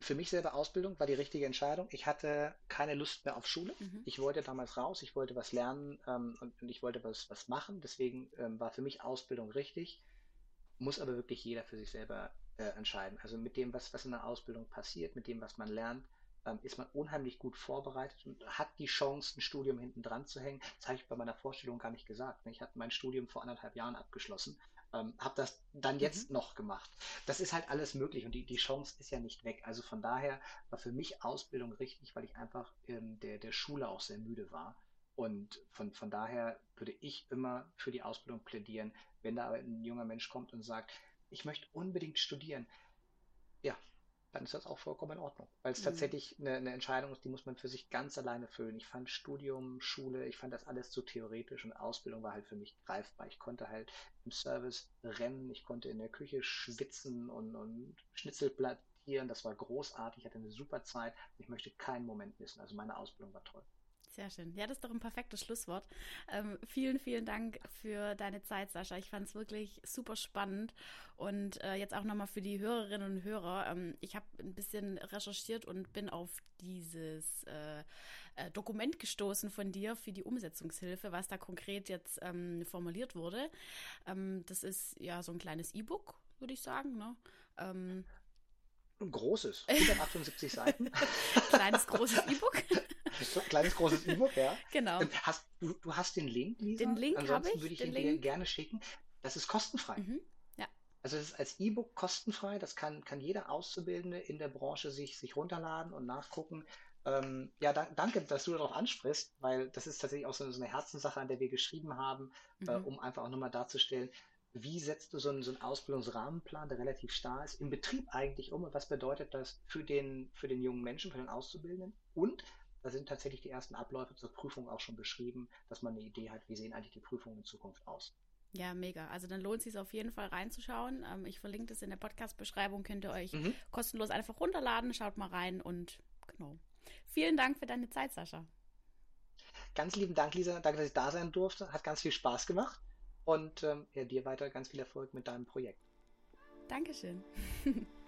für mich selber Ausbildung war die richtige Entscheidung. Ich hatte keine Lust mehr auf Schule. Mhm. Ich wollte damals raus, ich wollte was lernen ähm, und, und, ich wollte was, was machen. Deswegen ähm, war für mich Ausbildung richtig. Muss aber wirklich jeder für sich selber äh, entscheiden. Also mit dem, was, was in der Ausbildung passiert, mit dem, was man lernt, ähm, ist man unheimlich gut vorbereitet und hat die Chance, ein Studium hinten dran zu hängen. Das habe ich bei meiner Vorstellung gar nicht gesagt. Ich hatte mein Studium vor anderthalb Jahren abgeschlossen, ähm, habe das dann jetzt mhm. noch gemacht. Das ist halt alles möglich und die, die Chance ist ja nicht weg. Also von daher war für mich Ausbildung richtig, weil ich einfach in der, der Schule auch sehr müde war. Und von, von daher würde ich immer für die Ausbildung plädieren, wenn da ein junger Mensch kommt und sagt, ich möchte unbedingt studieren. Ja, dann ist das auch vollkommen in Ordnung. Weil es mhm. tatsächlich eine, eine, Entscheidung ist, die muss man für sich ganz alleine füllen. Ich fand Studium, Schule, ich fand das alles zu theoretisch und Ausbildung war halt für mich greifbar. Ich konnte halt im Service rennen, ich konnte in der Küche schwitzen und, und Schnitzel plattieren. Das war großartig, ich hatte eine super Zeit. Ich möchte keinen Moment missen. Also meine Ausbildung war toll. Sehr schön. Ja, das ist doch ein perfektes Schlusswort. Ähm, vielen, vielen Dank für deine Zeit, Sascha. Ich fand es wirklich super spannend. Und äh, jetzt auch nochmal für die Hörerinnen und Hörer. Ähm, ich habe ein bisschen recherchiert und bin auf dieses äh, äh, Dokument gestoßen von dir für die Umsetzungshilfe, was da konkret jetzt ähm, formuliert wurde. Ähm, das ist ja so ein kleines E-Book, würde ich sagen. Ne? Ein großes, (laughs) 178 Seiten. (laughs) Kleines, großes E-Book. Kleines, großes E-Book, ja. Genau. Ähm, hast, du, du hast den Link, Lisa? Den Link habe ich. würde ich den ihn dir gerne schicken. Das ist kostenfrei. Mhm. Ja. Also es ist als E-Book kostenfrei. Das kann, kann jeder Auszubildende in der Branche sich, sich runterladen und nachgucken. Ähm, ja, da, danke, dass du darauf ansprichst, weil das ist tatsächlich auch so, so eine Herzenssache, an der wir geschrieben haben, äh, mhm. äh, um einfach auch nochmal darzustellen, wie setzt du so einen, so einen Ausbildungsrahmenplan, der relativ starr ist, im Betrieb eigentlich um und was bedeutet das für den, für den jungen Menschen, für den Auszubildenden? Und da sind tatsächlich die ersten Abläufe zur Prüfung auch schon beschrieben, dass man eine Idee hat, wie sehen eigentlich die Prüfungen in Zukunft aus. Ja, mega. Also dann lohnt es sich auf jeden Fall reinzuschauen. Ähm, ich verlinke das in der Podcast-Beschreibung, könnt ihr euch mhm. kostenlos einfach runterladen, schaut mal rein und genau. Vielen Dank für deine Zeit, Sascha. Ganz lieben Dank, Lisa. Danke, dass ich da sein durfte. Hat ganz viel Spaß gemacht. Und ähm, ja, dir weiter ganz viel Erfolg mit deinem Projekt. Dankeschön. (laughs)